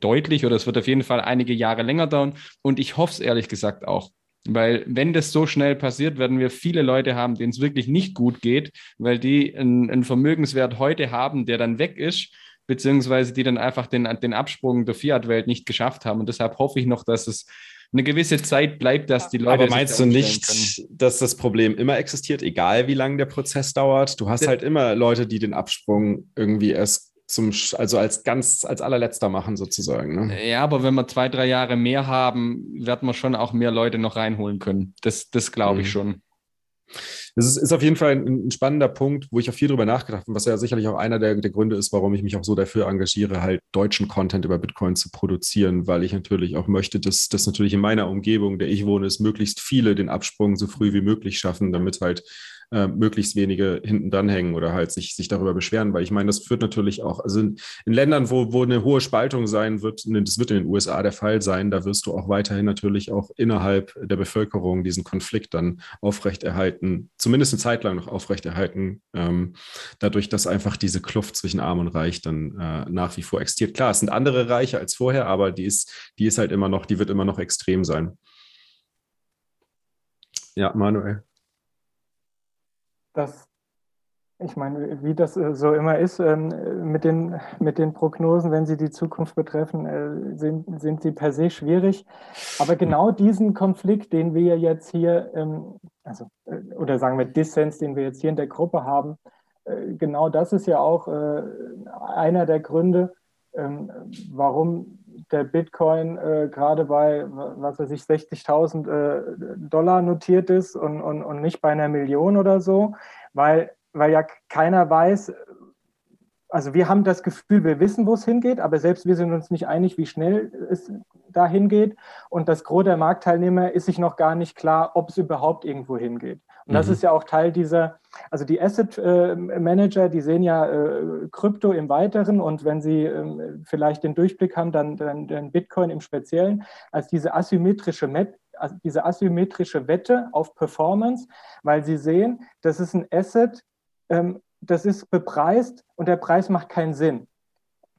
deutlich oder es wird auf jeden Fall einige Jahre länger dauern. Und ich hoffe es ehrlich gesagt auch. Weil wenn das so schnell passiert, werden wir viele Leute haben, denen es wirklich nicht gut geht, weil die einen, einen Vermögenswert heute haben, der dann weg ist beziehungsweise die dann einfach den, den Absprung der Fiat-Welt nicht geschafft haben. Und deshalb hoffe ich noch, dass es eine gewisse Zeit bleibt, dass die Leute. Aber meinst du nicht, können. dass das Problem immer existiert, egal wie lange der Prozess dauert? Du hast das halt immer Leute, die den Absprung irgendwie erst zum, also als ganz, als allerletzter machen sozusagen. Ne? Ja, aber wenn wir zwei, drei Jahre mehr haben, werden wir schon auch mehr Leute noch reinholen können. Das, das glaube ich mhm. schon. Das ist, ist auf jeden Fall ein, ein, spannender Punkt, wo ich auch viel drüber nachgedacht habe, was ja sicherlich auch einer der, der Gründe ist, warum ich mich auch so dafür engagiere, halt deutschen Content über Bitcoin zu produzieren, weil ich natürlich auch möchte, dass, dass natürlich in meiner Umgebung, der ich wohne, ist, möglichst viele den Absprung so früh wie möglich schaffen, damit halt äh, möglichst wenige hinten dran hängen oder halt sich, sich darüber beschweren, weil ich meine, das führt natürlich auch, also in, in Ländern, wo, wo eine hohe Spaltung sein wird, das wird in den USA der Fall sein, da wirst du auch weiterhin natürlich auch innerhalb der Bevölkerung diesen Konflikt dann aufrechterhalten, zumindest eine Zeit lang noch aufrechterhalten, ähm, dadurch, dass einfach diese Kluft zwischen Arm und Reich dann äh, nach wie vor existiert. Klar, es sind andere Reiche als vorher, aber die ist, die ist halt immer noch, die wird immer noch extrem sein. Ja, Manuel dass ich meine, wie das äh, so immer ist ähm, mit, den, mit den Prognosen, wenn sie die Zukunft betreffen, äh, sind, sind sie per se schwierig. Aber genau diesen Konflikt, den wir jetzt hier, ähm, also, äh, oder sagen wir Dissens, den wir jetzt hier in der Gruppe haben, genau das ist ja auch einer der Gründe, ähm, warum der Bitcoin äh, gerade bei, was weiß ich, 60.000 äh, Dollar notiert ist und, und, und nicht bei einer Million oder so, weil, weil ja keiner weiß, also wir haben das Gefühl, wir wissen, wo es hingeht, aber selbst wir sind uns nicht einig, wie schnell es da hingeht. Und das Gros der Marktteilnehmer ist sich noch gar nicht klar, ob es überhaupt irgendwo hingeht. Und das mhm. ist ja auch Teil dieser, also die Asset äh, Manager, die sehen ja äh, Krypto im Weiteren und wenn sie äh, vielleicht den Durchblick haben, dann, dann, dann, Bitcoin im Speziellen als diese asymmetrische Met also diese asymmetrische Wette auf Performance, weil sie sehen, das ist ein Asset, ähm, das ist bepreist und der Preis macht keinen Sinn.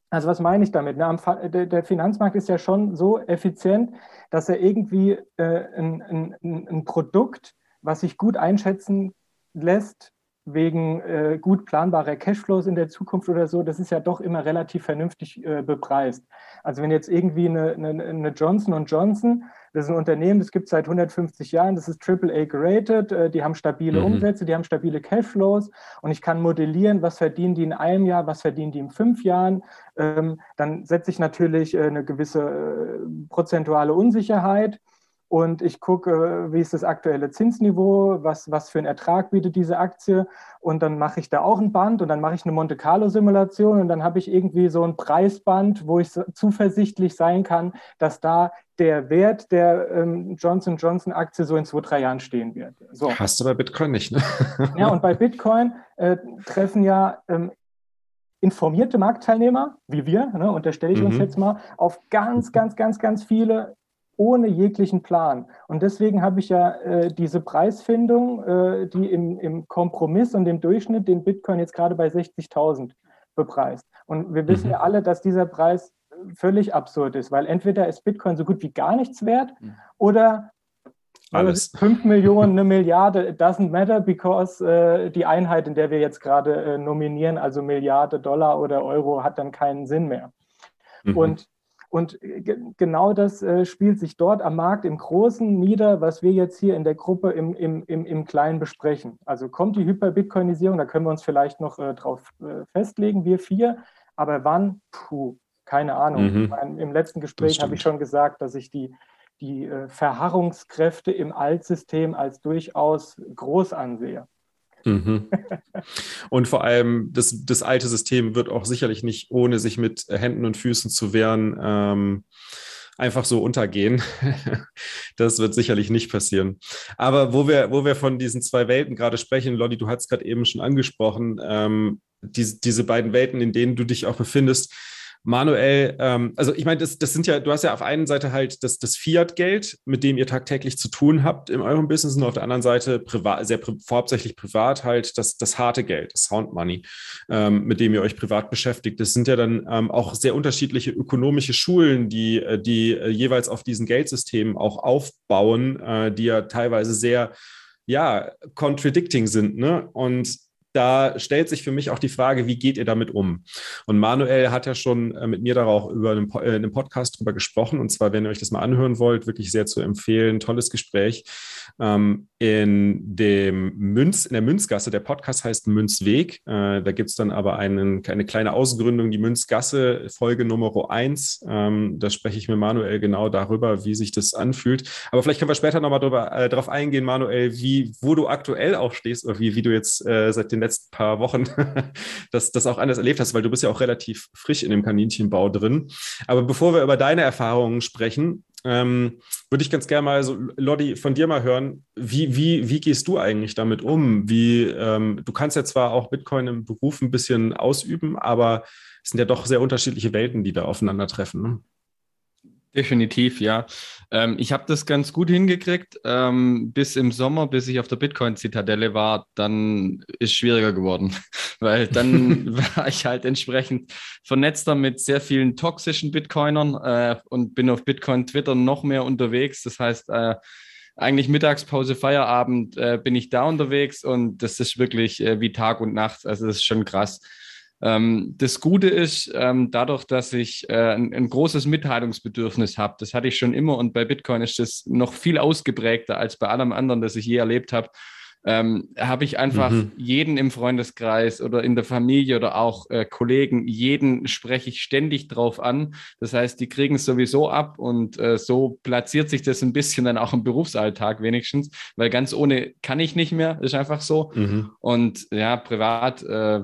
Also was meine ich damit? der Finanzmarkt ist ja schon so effizient, dass er irgendwie äh, ein, ein, ein Produkt was sich gut einschätzen lässt wegen äh, gut planbarer Cashflows in der Zukunft oder so, das ist ja doch immer relativ vernünftig äh, bepreist. Also wenn jetzt irgendwie eine, eine, eine, Johnson Johnson, das ist ein Unternehmen, das gibt es seit 150 Jahren, das ist AAA gerated, äh, die haben stabile mhm. Umsätze, die haben stabile Cashflows und ich kann modellieren, was verdienen die in einem Jahr, was verdienen die in fünf Jahren, ähm, dann setze ich natürlich äh, eine gewisse äh, prozentuale Unsicherheit und ich gucke, wie ist das aktuelle Zinsniveau, was, was für einen Ertrag bietet diese Aktie und dann mache ich da auch ein Band und dann mache ich eine Monte Carlo Simulation und dann habe ich irgendwie so ein Preisband, wo ich zuversichtlich sein kann, dass da der Wert der ähm, Johnson Johnson Aktie so in zwei, drei Jahren stehen wird. So. Hast du bei Bitcoin nicht, ne? ja, und bei Bitcoin äh, treffen ja ähm, informierte Marktteilnehmer, wie wir, ne, unterstelle ich mhm. uns jetzt mal, auf ganz, ganz, ganz, ganz viele ohne jeglichen Plan. Und deswegen habe ich ja äh, diese Preisfindung, äh, die im, im Kompromiss und im Durchschnitt den Bitcoin jetzt gerade bei 60.000 bepreist. Und wir wissen mhm. ja alle, dass dieser Preis völlig absurd ist, weil entweder ist Bitcoin so gut wie gar nichts wert mhm. oder alles. 5 Millionen, eine Milliarde, it doesn't matter, because äh, die Einheit, in der wir jetzt gerade äh, nominieren, also Milliarde Dollar oder Euro, hat dann keinen Sinn mehr. Mhm. Und und genau das äh, spielt sich dort am Markt im Großen nieder, was wir jetzt hier in der Gruppe im, im, im, im Kleinen besprechen. Also kommt die Hyperbitcoinisierung, da können wir uns vielleicht noch äh, drauf äh, festlegen, wir vier. Aber wann? Puh, keine Ahnung. Mhm. Meine, Im letzten Gespräch habe ich schon gesagt, dass ich die, die äh, Verharrungskräfte im Altsystem als durchaus groß ansehe. Mhm. Und vor allem, das, das alte System wird auch sicherlich nicht, ohne sich mit Händen und Füßen zu wehren, ähm, einfach so untergehen. das wird sicherlich nicht passieren. Aber wo wir, wo wir von diesen zwei Welten gerade sprechen, Lolli, du hast gerade eben schon angesprochen, ähm, die, diese beiden Welten, in denen du dich auch befindest, Manuel, ähm, also ich meine, das, das sind ja, du hast ja auf einer Seite halt das, das Fiat-Geld, mit dem ihr tagtäglich zu tun habt in eurem Business und auf der anderen Seite privat, sehr hauptsächlich privat halt das, das harte Geld, das Sound Money, ähm, mit dem ihr euch privat beschäftigt. Das sind ja dann ähm, auch sehr unterschiedliche ökonomische Schulen, die, äh, die äh, jeweils auf diesen Geldsystemen auch aufbauen, äh, die ja teilweise sehr ja, contradicting sind. Ne? Und da stellt sich für mich auch die Frage, wie geht ihr damit um? Und Manuel hat ja schon äh, mit mir darauf über einen, äh, einen Podcast drüber gesprochen. Und zwar, wenn ihr euch das mal anhören wollt, wirklich sehr zu empfehlen. Tolles Gespräch. Ähm, in dem Münz, in der Münzgasse, der Podcast heißt Münzweg. Äh, da gibt es dann aber einen, eine kleine Ausgründung, die Münzgasse, Folge Nummer 1. Ähm, da spreche ich mit Manuel genau darüber, wie sich das anfühlt. Aber vielleicht können wir später nochmal äh, darauf eingehen, Manuel, wie, wo du aktuell auch stehst oder wie, wie du jetzt äh, seit den letzten paar Wochen das, das auch anders erlebt hast, weil du bist ja auch relativ frisch in dem Kaninchenbau drin. Aber bevor wir über deine Erfahrungen sprechen, ähm, würde ich ganz gerne mal so, Lodi, von dir mal hören, wie, wie, wie gehst du eigentlich damit um? Wie, ähm, du kannst ja zwar auch Bitcoin im Beruf ein bisschen ausüben, aber es sind ja doch sehr unterschiedliche Welten, die da aufeinandertreffen. Ne? Definitiv, ja. Ähm, ich habe das ganz gut hingekriegt. Ähm, bis im Sommer, bis ich auf der Bitcoin-Zitadelle war, dann ist schwieriger geworden, weil dann war ich halt entsprechend vernetzter mit sehr vielen toxischen Bitcoinern äh, und bin auf Bitcoin Twitter noch mehr unterwegs. Das heißt, äh, eigentlich Mittagspause, Feierabend äh, bin ich da unterwegs und das ist wirklich äh, wie Tag und Nacht. Also das ist schon krass. Ähm, das Gute ist, ähm, dadurch, dass ich äh, ein, ein, großes Mitteilungsbedürfnis habe, das hatte ich schon immer und bei Bitcoin ist das noch viel ausgeprägter als bei allem anderen, das ich je erlebt habe ähm, habe ich einfach mhm. jeden im Freundeskreis oder in der Familie oder auch äh, Kollegen, jeden spreche ich ständig drauf an. Das heißt, die kriegen es sowieso ab und äh, so platziert sich das ein bisschen dann auch im Berufsalltag wenigstens, weil ganz ohne kann ich nicht mehr, ist einfach so. Mhm. Und ja, privat, äh,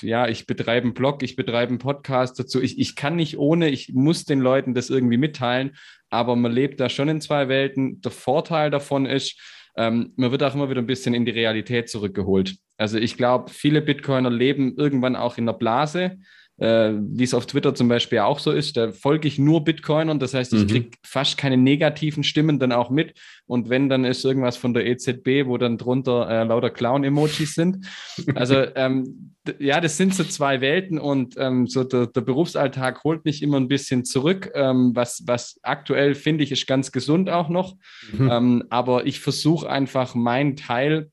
ja, ich betreibe einen Blog, ich betreibe einen Podcast dazu. Ich, ich kann nicht ohne, ich muss den Leuten das irgendwie mitteilen, aber man lebt da schon in zwei Welten. Der Vorteil davon ist, ähm, man wird auch immer wieder ein bisschen in die Realität zurückgeholt. Also ich glaube, viele Bitcoiner leben irgendwann auch in der Blase äh, wie es auf Twitter zum Beispiel auch so ist, da folge ich nur Bitcoinern. Das heißt, ich mhm. kriege fast keine negativen Stimmen dann auch mit. Und wenn, dann ist irgendwas von der EZB, wo dann drunter äh, lauter Clown-Emojis sind. Also ähm, ja, das sind so zwei Welten und ähm, so der, der, Berufsalltag holt mich immer ein bisschen zurück. Ähm, was, was aktuell finde ich, ist ganz gesund auch noch. Mhm. Ähm, aber ich versuche einfach meinen Teil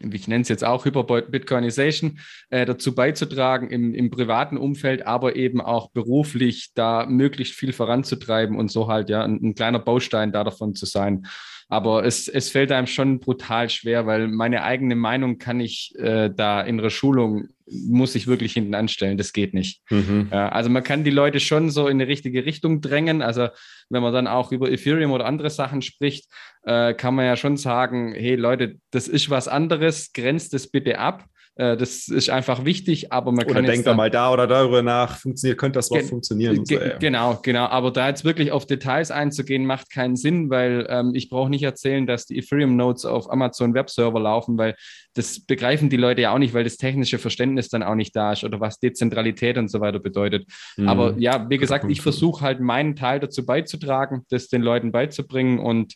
ich nenne es jetzt auch Hyper-Bitcoinization, äh, dazu beizutragen im, im privaten Umfeld, aber eben auch beruflich da möglichst viel voranzutreiben und so halt ja ein, ein kleiner Baustein da davon zu sein. Aber es, es fällt einem schon brutal schwer, weil meine eigene Meinung kann ich äh, da in der Schulung, muss ich wirklich hinten anstellen. Das geht nicht. Mhm. Ja, also man kann die Leute schon so in die richtige Richtung drängen. Also wenn man dann auch über Ethereum oder andere Sachen spricht, äh, kann man ja schon sagen, hey Leute, das ist was anderes, grenzt es bitte ab. Äh, das ist einfach wichtig, aber man oder kann. Oder denkt da mal da oder darüber nach, funktioniert, könnte das noch funktionieren? So, ja. Genau, genau. Aber da jetzt wirklich auf Details einzugehen, macht keinen Sinn, weil ähm, ich brauche nicht erzählen, dass die Ethereum-Nodes auf Amazon Webserver laufen, weil das begreifen die Leute ja auch nicht, weil das technische Verständnis dann auch nicht da ist oder was Dezentralität und so weiter bedeutet. Mhm. Aber ja, wie gesagt, ich versuche halt meinen Teil dazu beizutragen, das den Leuten beizubringen und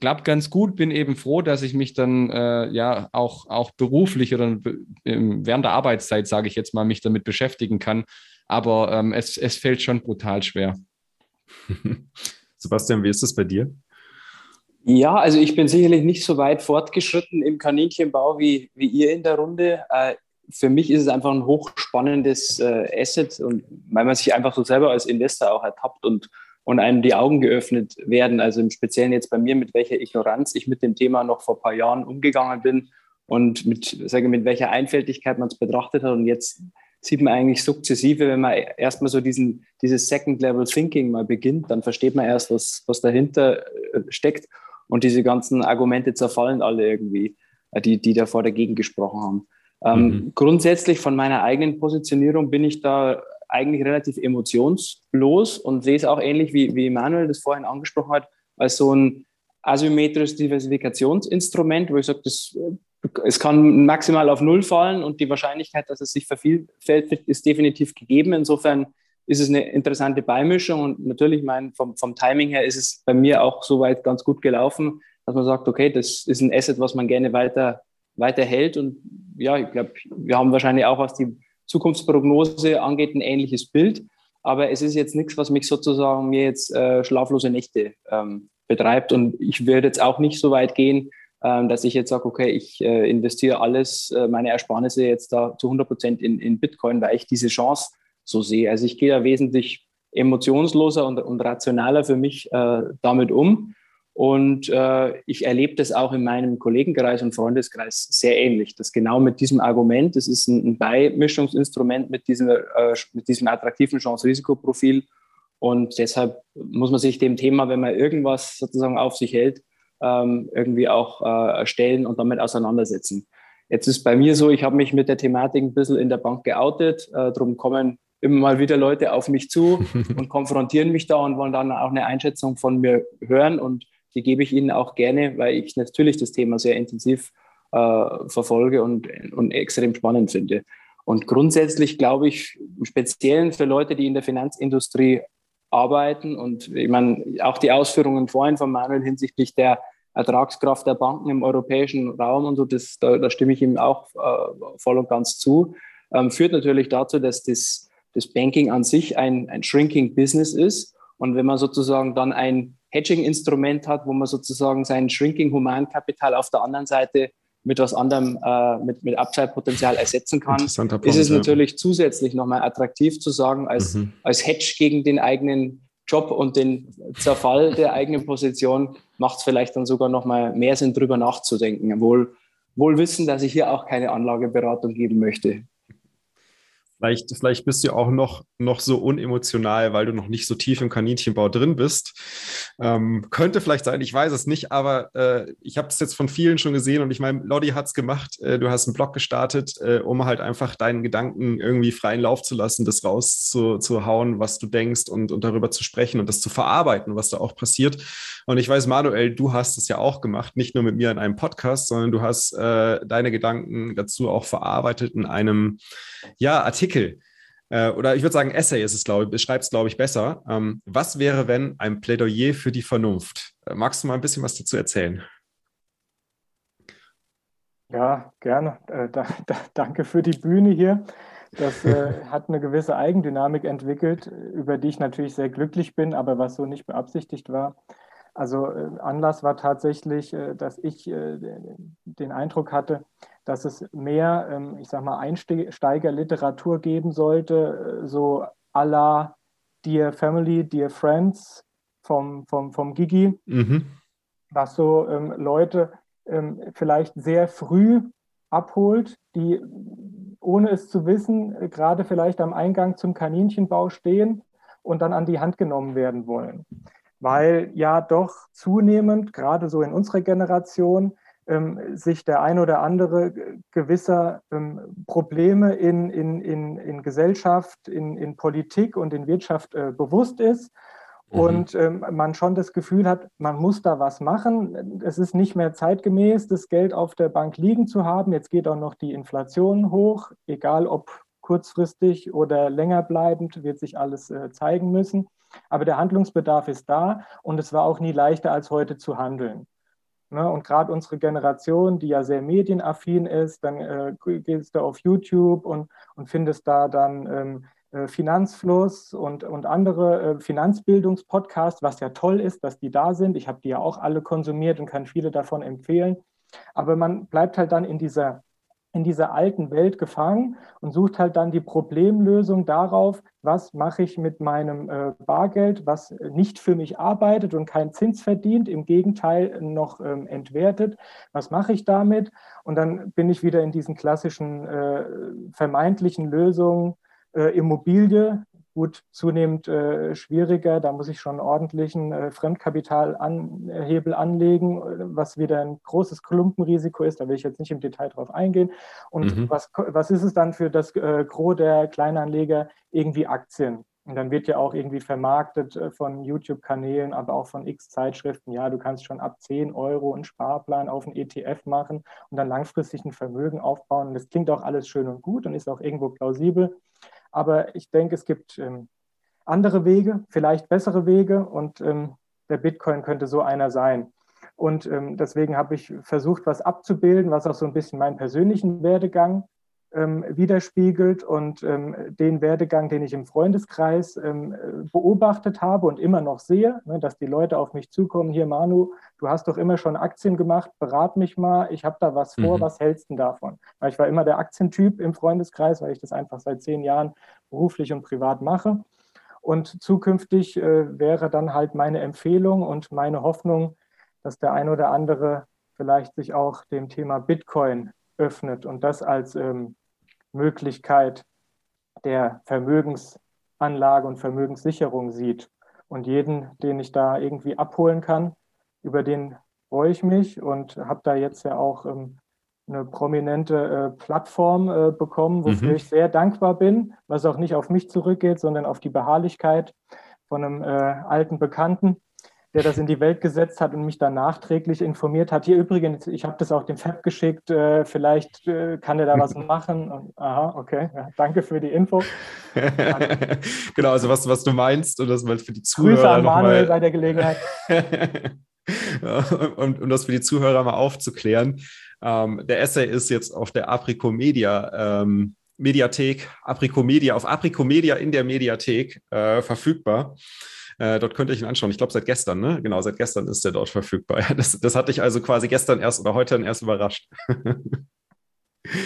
klappt ganz gut. Bin eben froh, dass ich mich dann äh, ja auch, auch beruflich oder während der Arbeitszeit, sage ich jetzt mal, mich damit beschäftigen kann. Aber ähm, es, es fällt schon brutal schwer. Sebastian, wie ist es bei dir? Ja, also ich bin sicherlich nicht so weit fortgeschritten im Kaninchenbau wie, wie ihr in der Runde. Äh, für mich ist es einfach ein hochspannendes äh, Asset und weil man sich einfach so selber als Investor auch ertappt und und einem die Augen geöffnet werden. Also im Speziellen jetzt bei mir, mit welcher Ignoranz ich mit dem Thema noch vor ein paar Jahren umgegangen bin und mit, sage mit welcher Einfältigkeit man es betrachtet hat. Und jetzt sieht man eigentlich sukzessive, wenn man erstmal so diesen, dieses Second-Level-Thinking mal beginnt, dann versteht man erst, was, was dahinter äh, steckt. Und diese ganzen Argumente zerfallen alle irgendwie, äh, die, die davor dagegen gesprochen haben. Ähm, mhm. Grundsätzlich von meiner eigenen Positionierung bin ich da eigentlich relativ emotionslos und sehe es auch ähnlich wie, wie Manuel das vorhin angesprochen hat, als so ein asymmetrisches Diversifikationsinstrument, wo ich sage, das, es kann maximal auf Null fallen und die Wahrscheinlichkeit, dass es sich vervielfältigt, ist definitiv gegeben. Insofern ist es eine interessante Beimischung und natürlich mein, vom, vom Timing her ist es bei mir auch soweit ganz gut gelaufen, dass man sagt, okay, das ist ein Asset, was man gerne weiter, weiter hält und ja, ich glaube, wir haben wahrscheinlich auch, was die Zukunftsprognose angeht, ein ähnliches Bild. Aber es ist jetzt nichts, was mich sozusagen mir jetzt äh, schlaflose Nächte ähm, betreibt. Und ich werde jetzt auch nicht so weit gehen, ähm, dass ich jetzt sage, okay, ich äh, investiere alles, äh, meine Ersparnisse jetzt da zu 100 Prozent in, in Bitcoin, weil ich diese Chance so sehe. Also ich gehe da wesentlich emotionsloser und, und rationaler für mich äh, damit um. Und äh, ich erlebe das auch in meinem Kollegenkreis und Freundeskreis sehr ähnlich. Das genau mit diesem Argument, das ist ein, ein Beimischungsinstrument mit diesem, äh, mit diesem attraktiven Chance-Risikoprofil. Und deshalb muss man sich dem Thema, wenn man irgendwas sozusagen auf sich hält, ähm, irgendwie auch äh, stellen und damit auseinandersetzen. Jetzt ist bei mir so, ich habe mich mit der Thematik ein bisschen in der Bank geoutet. Äh, darum kommen immer mal wieder Leute auf mich zu und konfrontieren mich da und wollen dann auch eine Einschätzung von mir hören. Und die gebe ich Ihnen auch gerne, weil ich natürlich das Thema sehr intensiv äh, verfolge und, und extrem spannend finde. Und grundsätzlich glaube ich, im Speziellen für Leute, die in der Finanzindustrie arbeiten und ich meine, auch die Ausführungen vorhin von Manuel hinsichtlich der Ertragskraft der Banken im europäischen Raum und so, das, da, da stimme ich ihm auch äh, voll und ganz zu, ähm, führt natürlich dazu, dass das, das Banking an sich ein, ein shrinking Business ist. Und wenn man sozusagen dann ein Hedging-Instrument hat, wo man sozusagen sein Shrinking Humankapital auf der anderen Seite mit was anderem, äh, mit, mit Upside-Potenzial ersetzen kann, ist es natürlich zusätzlich nochmal attraktiv zu sagen, als, mhm. als Hedge gegen den eigenen Job und den Zerfall der eigenen Position macht es vielleicht dann sogar nochmal mehr Sinn, drüber nachzudenken. Wohl, wohl wissen, dass ich hier auch keine Anlageberatung geben möchte. Vielleicht, vielleicht bist du auch noch, noch so unemotional, weil du noch nicht so tief im Kaninchenbau drin bist. Ähm, könnte vielleicht sein, ich weiß es nicht, aber äh, ich habe es jetzt von vielen schon gesehen und ich meine, Lodi hat es gemacht. Äh, du hast einen Blog gestartet, äh, um halt einfach deinen Gedanken irgendwie freien Lauf zu lassen, das rauszuhauen, was du denkst und, und darüber zu sprechen und das zu verarbeiten, was da auch passiert. Und ich weiß, Manuel, du hast es ja auch gemacht, nicht nur mit mir in einem Podcast, sondern du hast äh, deine Gedanken dazu auch verarbeitet in einem ja, Artikel äh, oder ich würde sagen, Essay ist es, glaube ich, beschreibt es, glaube ich, besser. Ähm, was wäre, wenn ein Plädoyer für die Vernunft? Äh, magst du mal ein bisschen was dazu erzählen? Ja, gerne. Äh, da, da, danke für die Bühne hier. Das äh, hat eine gewisse Eigendynamik entwickelt, über die ich natürlich sehr glücklich bin, aber was so nicht beabsichtigt war. Also äh, Anlass war tatsächlich, äh, dass ich äh, den Eindruck hatte, dass es mehr, ähm, ich sag mal, Einsteigerliteratur geben sollte, so à la Dear Family, Dear Friends vom, vom, vom Gigi, mhm. was so ähm, Leute ähm, vielleicht sehr früh abholt, die ohne es zu wissen, gerade vielleicht am Eingang zum Kaninchenbau stehen und dann an die Hand genommen werden wollen weil ja doch zunehmend, gerade so in unserer Generation, ähm, sich der ein oder andere gewisser ähm, Probleme in, in, in, in Gesellschaft, in, in Politik und in Wirtschaft äh, bewusst ist mhm. und ähm, man schon das Gefühl hat, man muss da was machen. Es ist nicht mehr zeitgemäß, das Geld auf der Bank liegen zu haben. Jetzt geht auch noch die Inflation hoch, egal ob kurzfristig oder länger bleibend, wird sich alles äh, zeigen müssen. Aber der Handlungsbedarf ist da und es war auch nie leichter als heute zu handeln. Ne? Und gerade unsere Generation, die ja sehr medienaffin ist, dann äh, gehst du auf YouTube und, und findest da dann ähm, äh, Finanzfluss und, und andere äh, Finanzbildungspodcasts, was ja toll ist, dass die da sind. Ich habe die ja auch alle konsumiert und kann viele davon empfehlen. Aber man bleibt halt dann in dieser in dieser alten Welt gefangen und sucht halt dann die Problemlösung darauf, was mache ich mit meinem äh, Bargeld, was nicht für mich arbeitet und keinen Zins verdient, im Gegenteil noch ähm, entwertet. Was mache ich damit? Und dann bin ich wieder in diesen klassischen äh, vermeintlichen Lösungen, äh, Immobilie, gut zunehmend äh, schwieriger. Da muss ich schon ordentlichen äh, Fremdkapitalanhebel anlegen, was wieder ein großes Klumpenrisiko ist. Da will ich jetzt nicht im Detail drauf eingehen. Und mhm. was, was ist es dann für das äh, Gros der Kleinanleger? Irgendwie Aktien. Und dann wird ja auch irgendwie vermarktet äh, von YouTube-Kanälen, aber auch von X-Zeitschriften, ja, du kannst schon ab 10 Euro einen Sparplan auf einen ETF machen und dann langfristig ein Vermögen aufbauen. Und das klingt auch alles schön und gut und ist auch irgendwo plausibel. Aber ich denke, es gibt ähm, andere Wege, vielleicht bessere Wege und ähm, der Bitcoin könnte so einer sein. Und ähm, deswegen habe ich versucht, was abzubilden, was auch so ein bisschen meinen persönlichen Werdegang ähm, widerspiegelt und ähm, den Werdegang, den ich im Freundeskreis ähm, beobachtet habe und immer noch sehe, ne, dass die Leute auf mich zukommen, hier Manu, du hast doch immer schon Aktien gemacht, berat mich mal, ich habe da was vor, mhm. was hältst du davon? Weil ich war immer der Aktientyp im Freundeskreis, weil ich das einfach seit zehn Jahren beruflich und privat mache. Und zukünftig äh, wäre dann halt meine Empfehlung und meine Hoffnung, dass der ein oder andere vielleicht sich auch dem Thema Bitcoin öffnet und das als ähm, Möglichkeit der Vermögensanlage und Vermögenssicherung sieht. Und jeden, den ich da irgendwie abholen kann, über den freue ich mich und habe da jetzt ja auch ähm, eine prominente äh, Plattform äh, bekommen, wofür mhm. ich sehr dankbar bin, was auch nicht auf mich zurückgeht, sondern auf die Beharrlichkeit von einem äh, alten Bekannten, der das in die Welt gesetzt hat und mich dann nachträglich informiert hat. Hier übrigens, ich habe das auch dem Fab geschickt, äh, vielleicht äh, kann er da was machen. Und, aha, okay, ja, danke für die Info. genau, also was, was du meinst und das mal für die Zuhörer. Grüße an Manuel bei der Gelegenheit. ja, um, um das für die Zuhörer mal aufzuklären. Ähm, der Essay ist jetzt auf der Aprico Media ähm, Mediathek, Aprico Media, auf Aprico Media in der Mediathek äh, verfügbar. Äh, dort könnt ihr ihn anschauen. Ich glaube, seit gestern, ne? Genau, seit gestern ist der dort verfügbar. Das, das hatte ich also quasi gestern erst oder heute erst überrascht.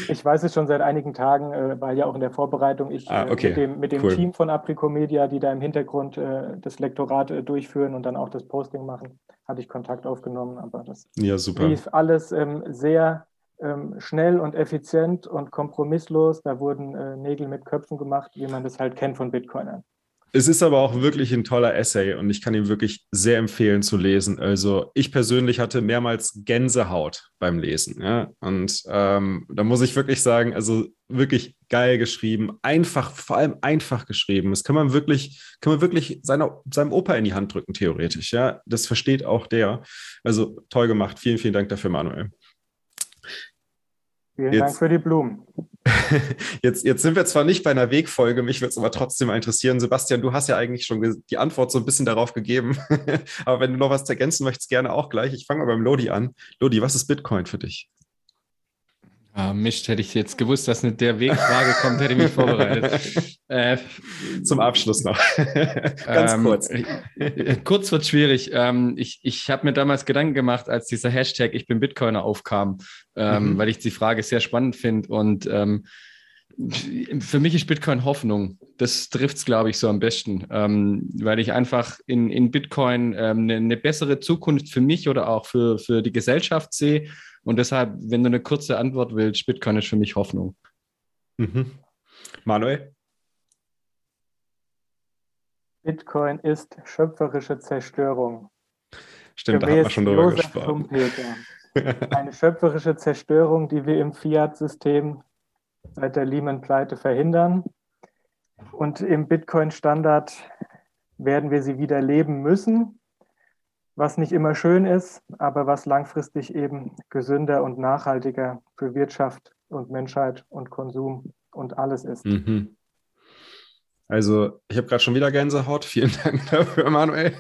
Ich weiß es schon seit einigen Tagen, äh, weil ja auch in der Vorbereitung ich ah, äh, okay. mit dem, mit dem cool. Team von Apricomedia, die da im Hintergrund äh, das Lektorat durchführen und dann auch das Posting machen, hatte ich Kontakt aufgenommen. Aber das ja, super. lief alles ähm, sehr ähm, schnell und effizient und kompromisslos. Da wurden Nägel mit Köpfen gemacht, wie man das halt kennt von Bitcoinern. Es ist aber auch wirklich ein toller Essay und ich kann ihn wirklich sehr empfehlen zu lesen. Also ich persönlich hatte mehrmals Gänsehaut beim Lesen. Ja? Und ähm, da muss ich wirklich sagen, also wirklich geil geschrieben, einfach, vor allem einfach geschrieben. Das kann man wirklich, kann man wirklich seiner, seinem Opa in die Hand drücken, theoretisch. Ja, das versteht auch der. Also toll gemacht. Vielen, vielen Dank dafür, Manuel. Vielen Jetzt, Dank für die Blumen. Jetzt, jetzt sind wir zwar nicht bei einer Wegfolge, mich würde es aber trotzdem interessieren. Sebastian, du hast ja eigentlich schon die Antwort so ein bisschen darauf gegeben. aber wenn du noch was ergänzen möchtest, gerne auch gleich. Ich fange mal beim Lodi an. Lodi, was ist Bitcoin für dich? Ah, Mist, hätte ich jetzt gewusst, dass nicht der Wegfrage kommt, hätte ich mich vorbereitet. Äh, Zum Abschluss noch. Ganz ähm, kurz. Äh, kurz wird schwierig. Ähm, ich ich habe mir damals Gedanken gemacht, als dieser Hashtag Ich bin Bitcoiner aufkam, ähm, mhm. weil ich die Frage sehr spannend finde. Und ähm, für mich ist Bitcoin Hoffnung. Das trifft es, glaube ich, so am besten, ähm, weil ich einfach in, in Bitcoin ähm, eine, eine bessere Zukunft für mich oder auch für, für die Gesellschaft sehe und deshalb, wenn du eine kurze Antwort willst, Bitcoin ist für mich Hoffnung. Mhm. Manuel? Bitcoin ist schöpferische Zerstörung. Stimmt, Gemäß da hat man schon drüber gesprochen. eine schöpferische Zerstörung, die wir im Fiat-System seit der Lehman-Pleite verhindern. Und im Bitcoin-Standard werden wir sie wieder leben müssen, was nicht immer schön ist, aber was langfristig eben gesünder und nachhaltiger für Wirtschaft und Menschheit und Konsum und alles ist. Mhm. Also, ich habe gerade schon wieder Gänsehaut. Vielen Dank dafür, Manuel.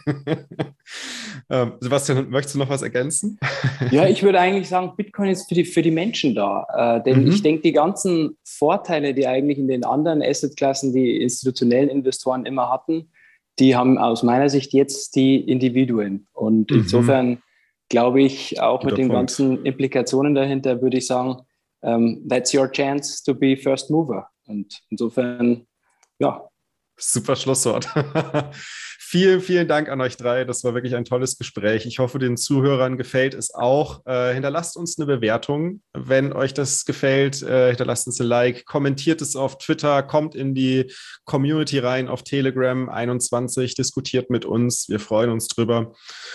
ähm, Sebastian, möchtest du noch was ergänzen? ja, ich würde eigentlich sagen, Bitcoin ist für die, für die Menschen da. Äh, denn mhm. ich denke, die ganzen Vorteile, die eigentlich in den anderen Assetklassen die institutionellen Investoren immer hatten, die haben aus meiner Sicht jetzt die Individuen. Und mhm. insofern glaube ich, auch Guter mit den Punkt. ganzen Implikationen dahinter, würde ich sagen, um, ähm, that's your chance to be first mover. Und insofern, ja, Super Schlusswort. vielen, vielen Dank an euch drei. Das war wirklich ein tolles Gespräch. Ich hoffe, den Zuhörern gefällt es auch. Äh, hinterlasst uns eine Bewertung, wenn euch das gefällt. Äh, hinterlasst uns ein Like, kommentiert es auf Twitter, kommt in die Community rein auf Telegram 21, diskutiert mit uns. Wir freuen uns drüber.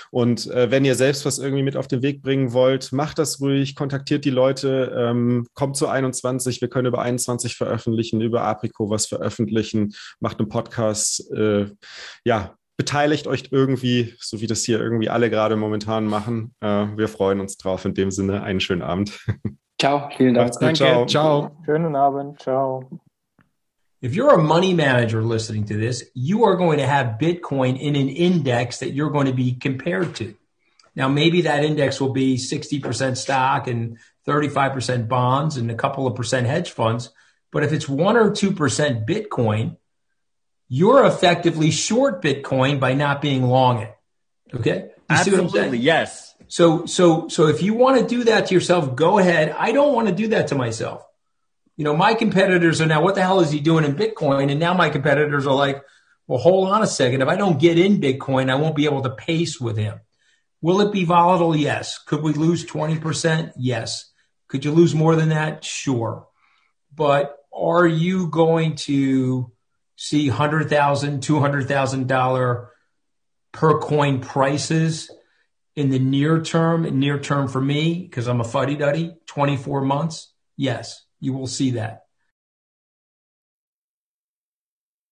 Und äh, wenn ihr selbst was irgendwie mit auf den Weg bringen wollt, macht das ruhig, kontaktiert die Leute, ähm, kommt zu 21. Wir können über 21 veröffentlichen, über Aprico was veröffentlichen, macht einen Podcast. Äh, ja, beteiligt euch irgendwie, so wie das hier irgendwie alle gerade momentan machen. Äh, wir freuen uns drauf. In dem Sinne, einen schönen Abend. Ciao, vielen Dank. Danke, ciao. ciao. Schönen Abend, ciao. If you're a money manager listening to this, you are going to have Bitcoin in an index that you're going to be compared to. Now, maybe that index will be 60% stock and 35% bonds and a couple of percent hedge funds. But if it's one or 2% Bitcoin, you're effectively short Bitcoin by not being long it. Okay. You Absolutely. Yes. So, so, so if you want to do that to yourself, go ahead. I don't want to do that to myself. You know, my competitors are now, what the hell is he doing in Bitcoin? And now my competitors are like, well, hold on a second. If I don't get in Bitcoin, I won't be able to pace with him. Will it be volatile? Yes. Could we lose 20%? Yes. Could you lose more than that? Sure. But are you going to see $100,000, $200,000 per coin prices in the near term, near term for me, because I'm a fuddy duddy, 24 months. Yes, you will see that.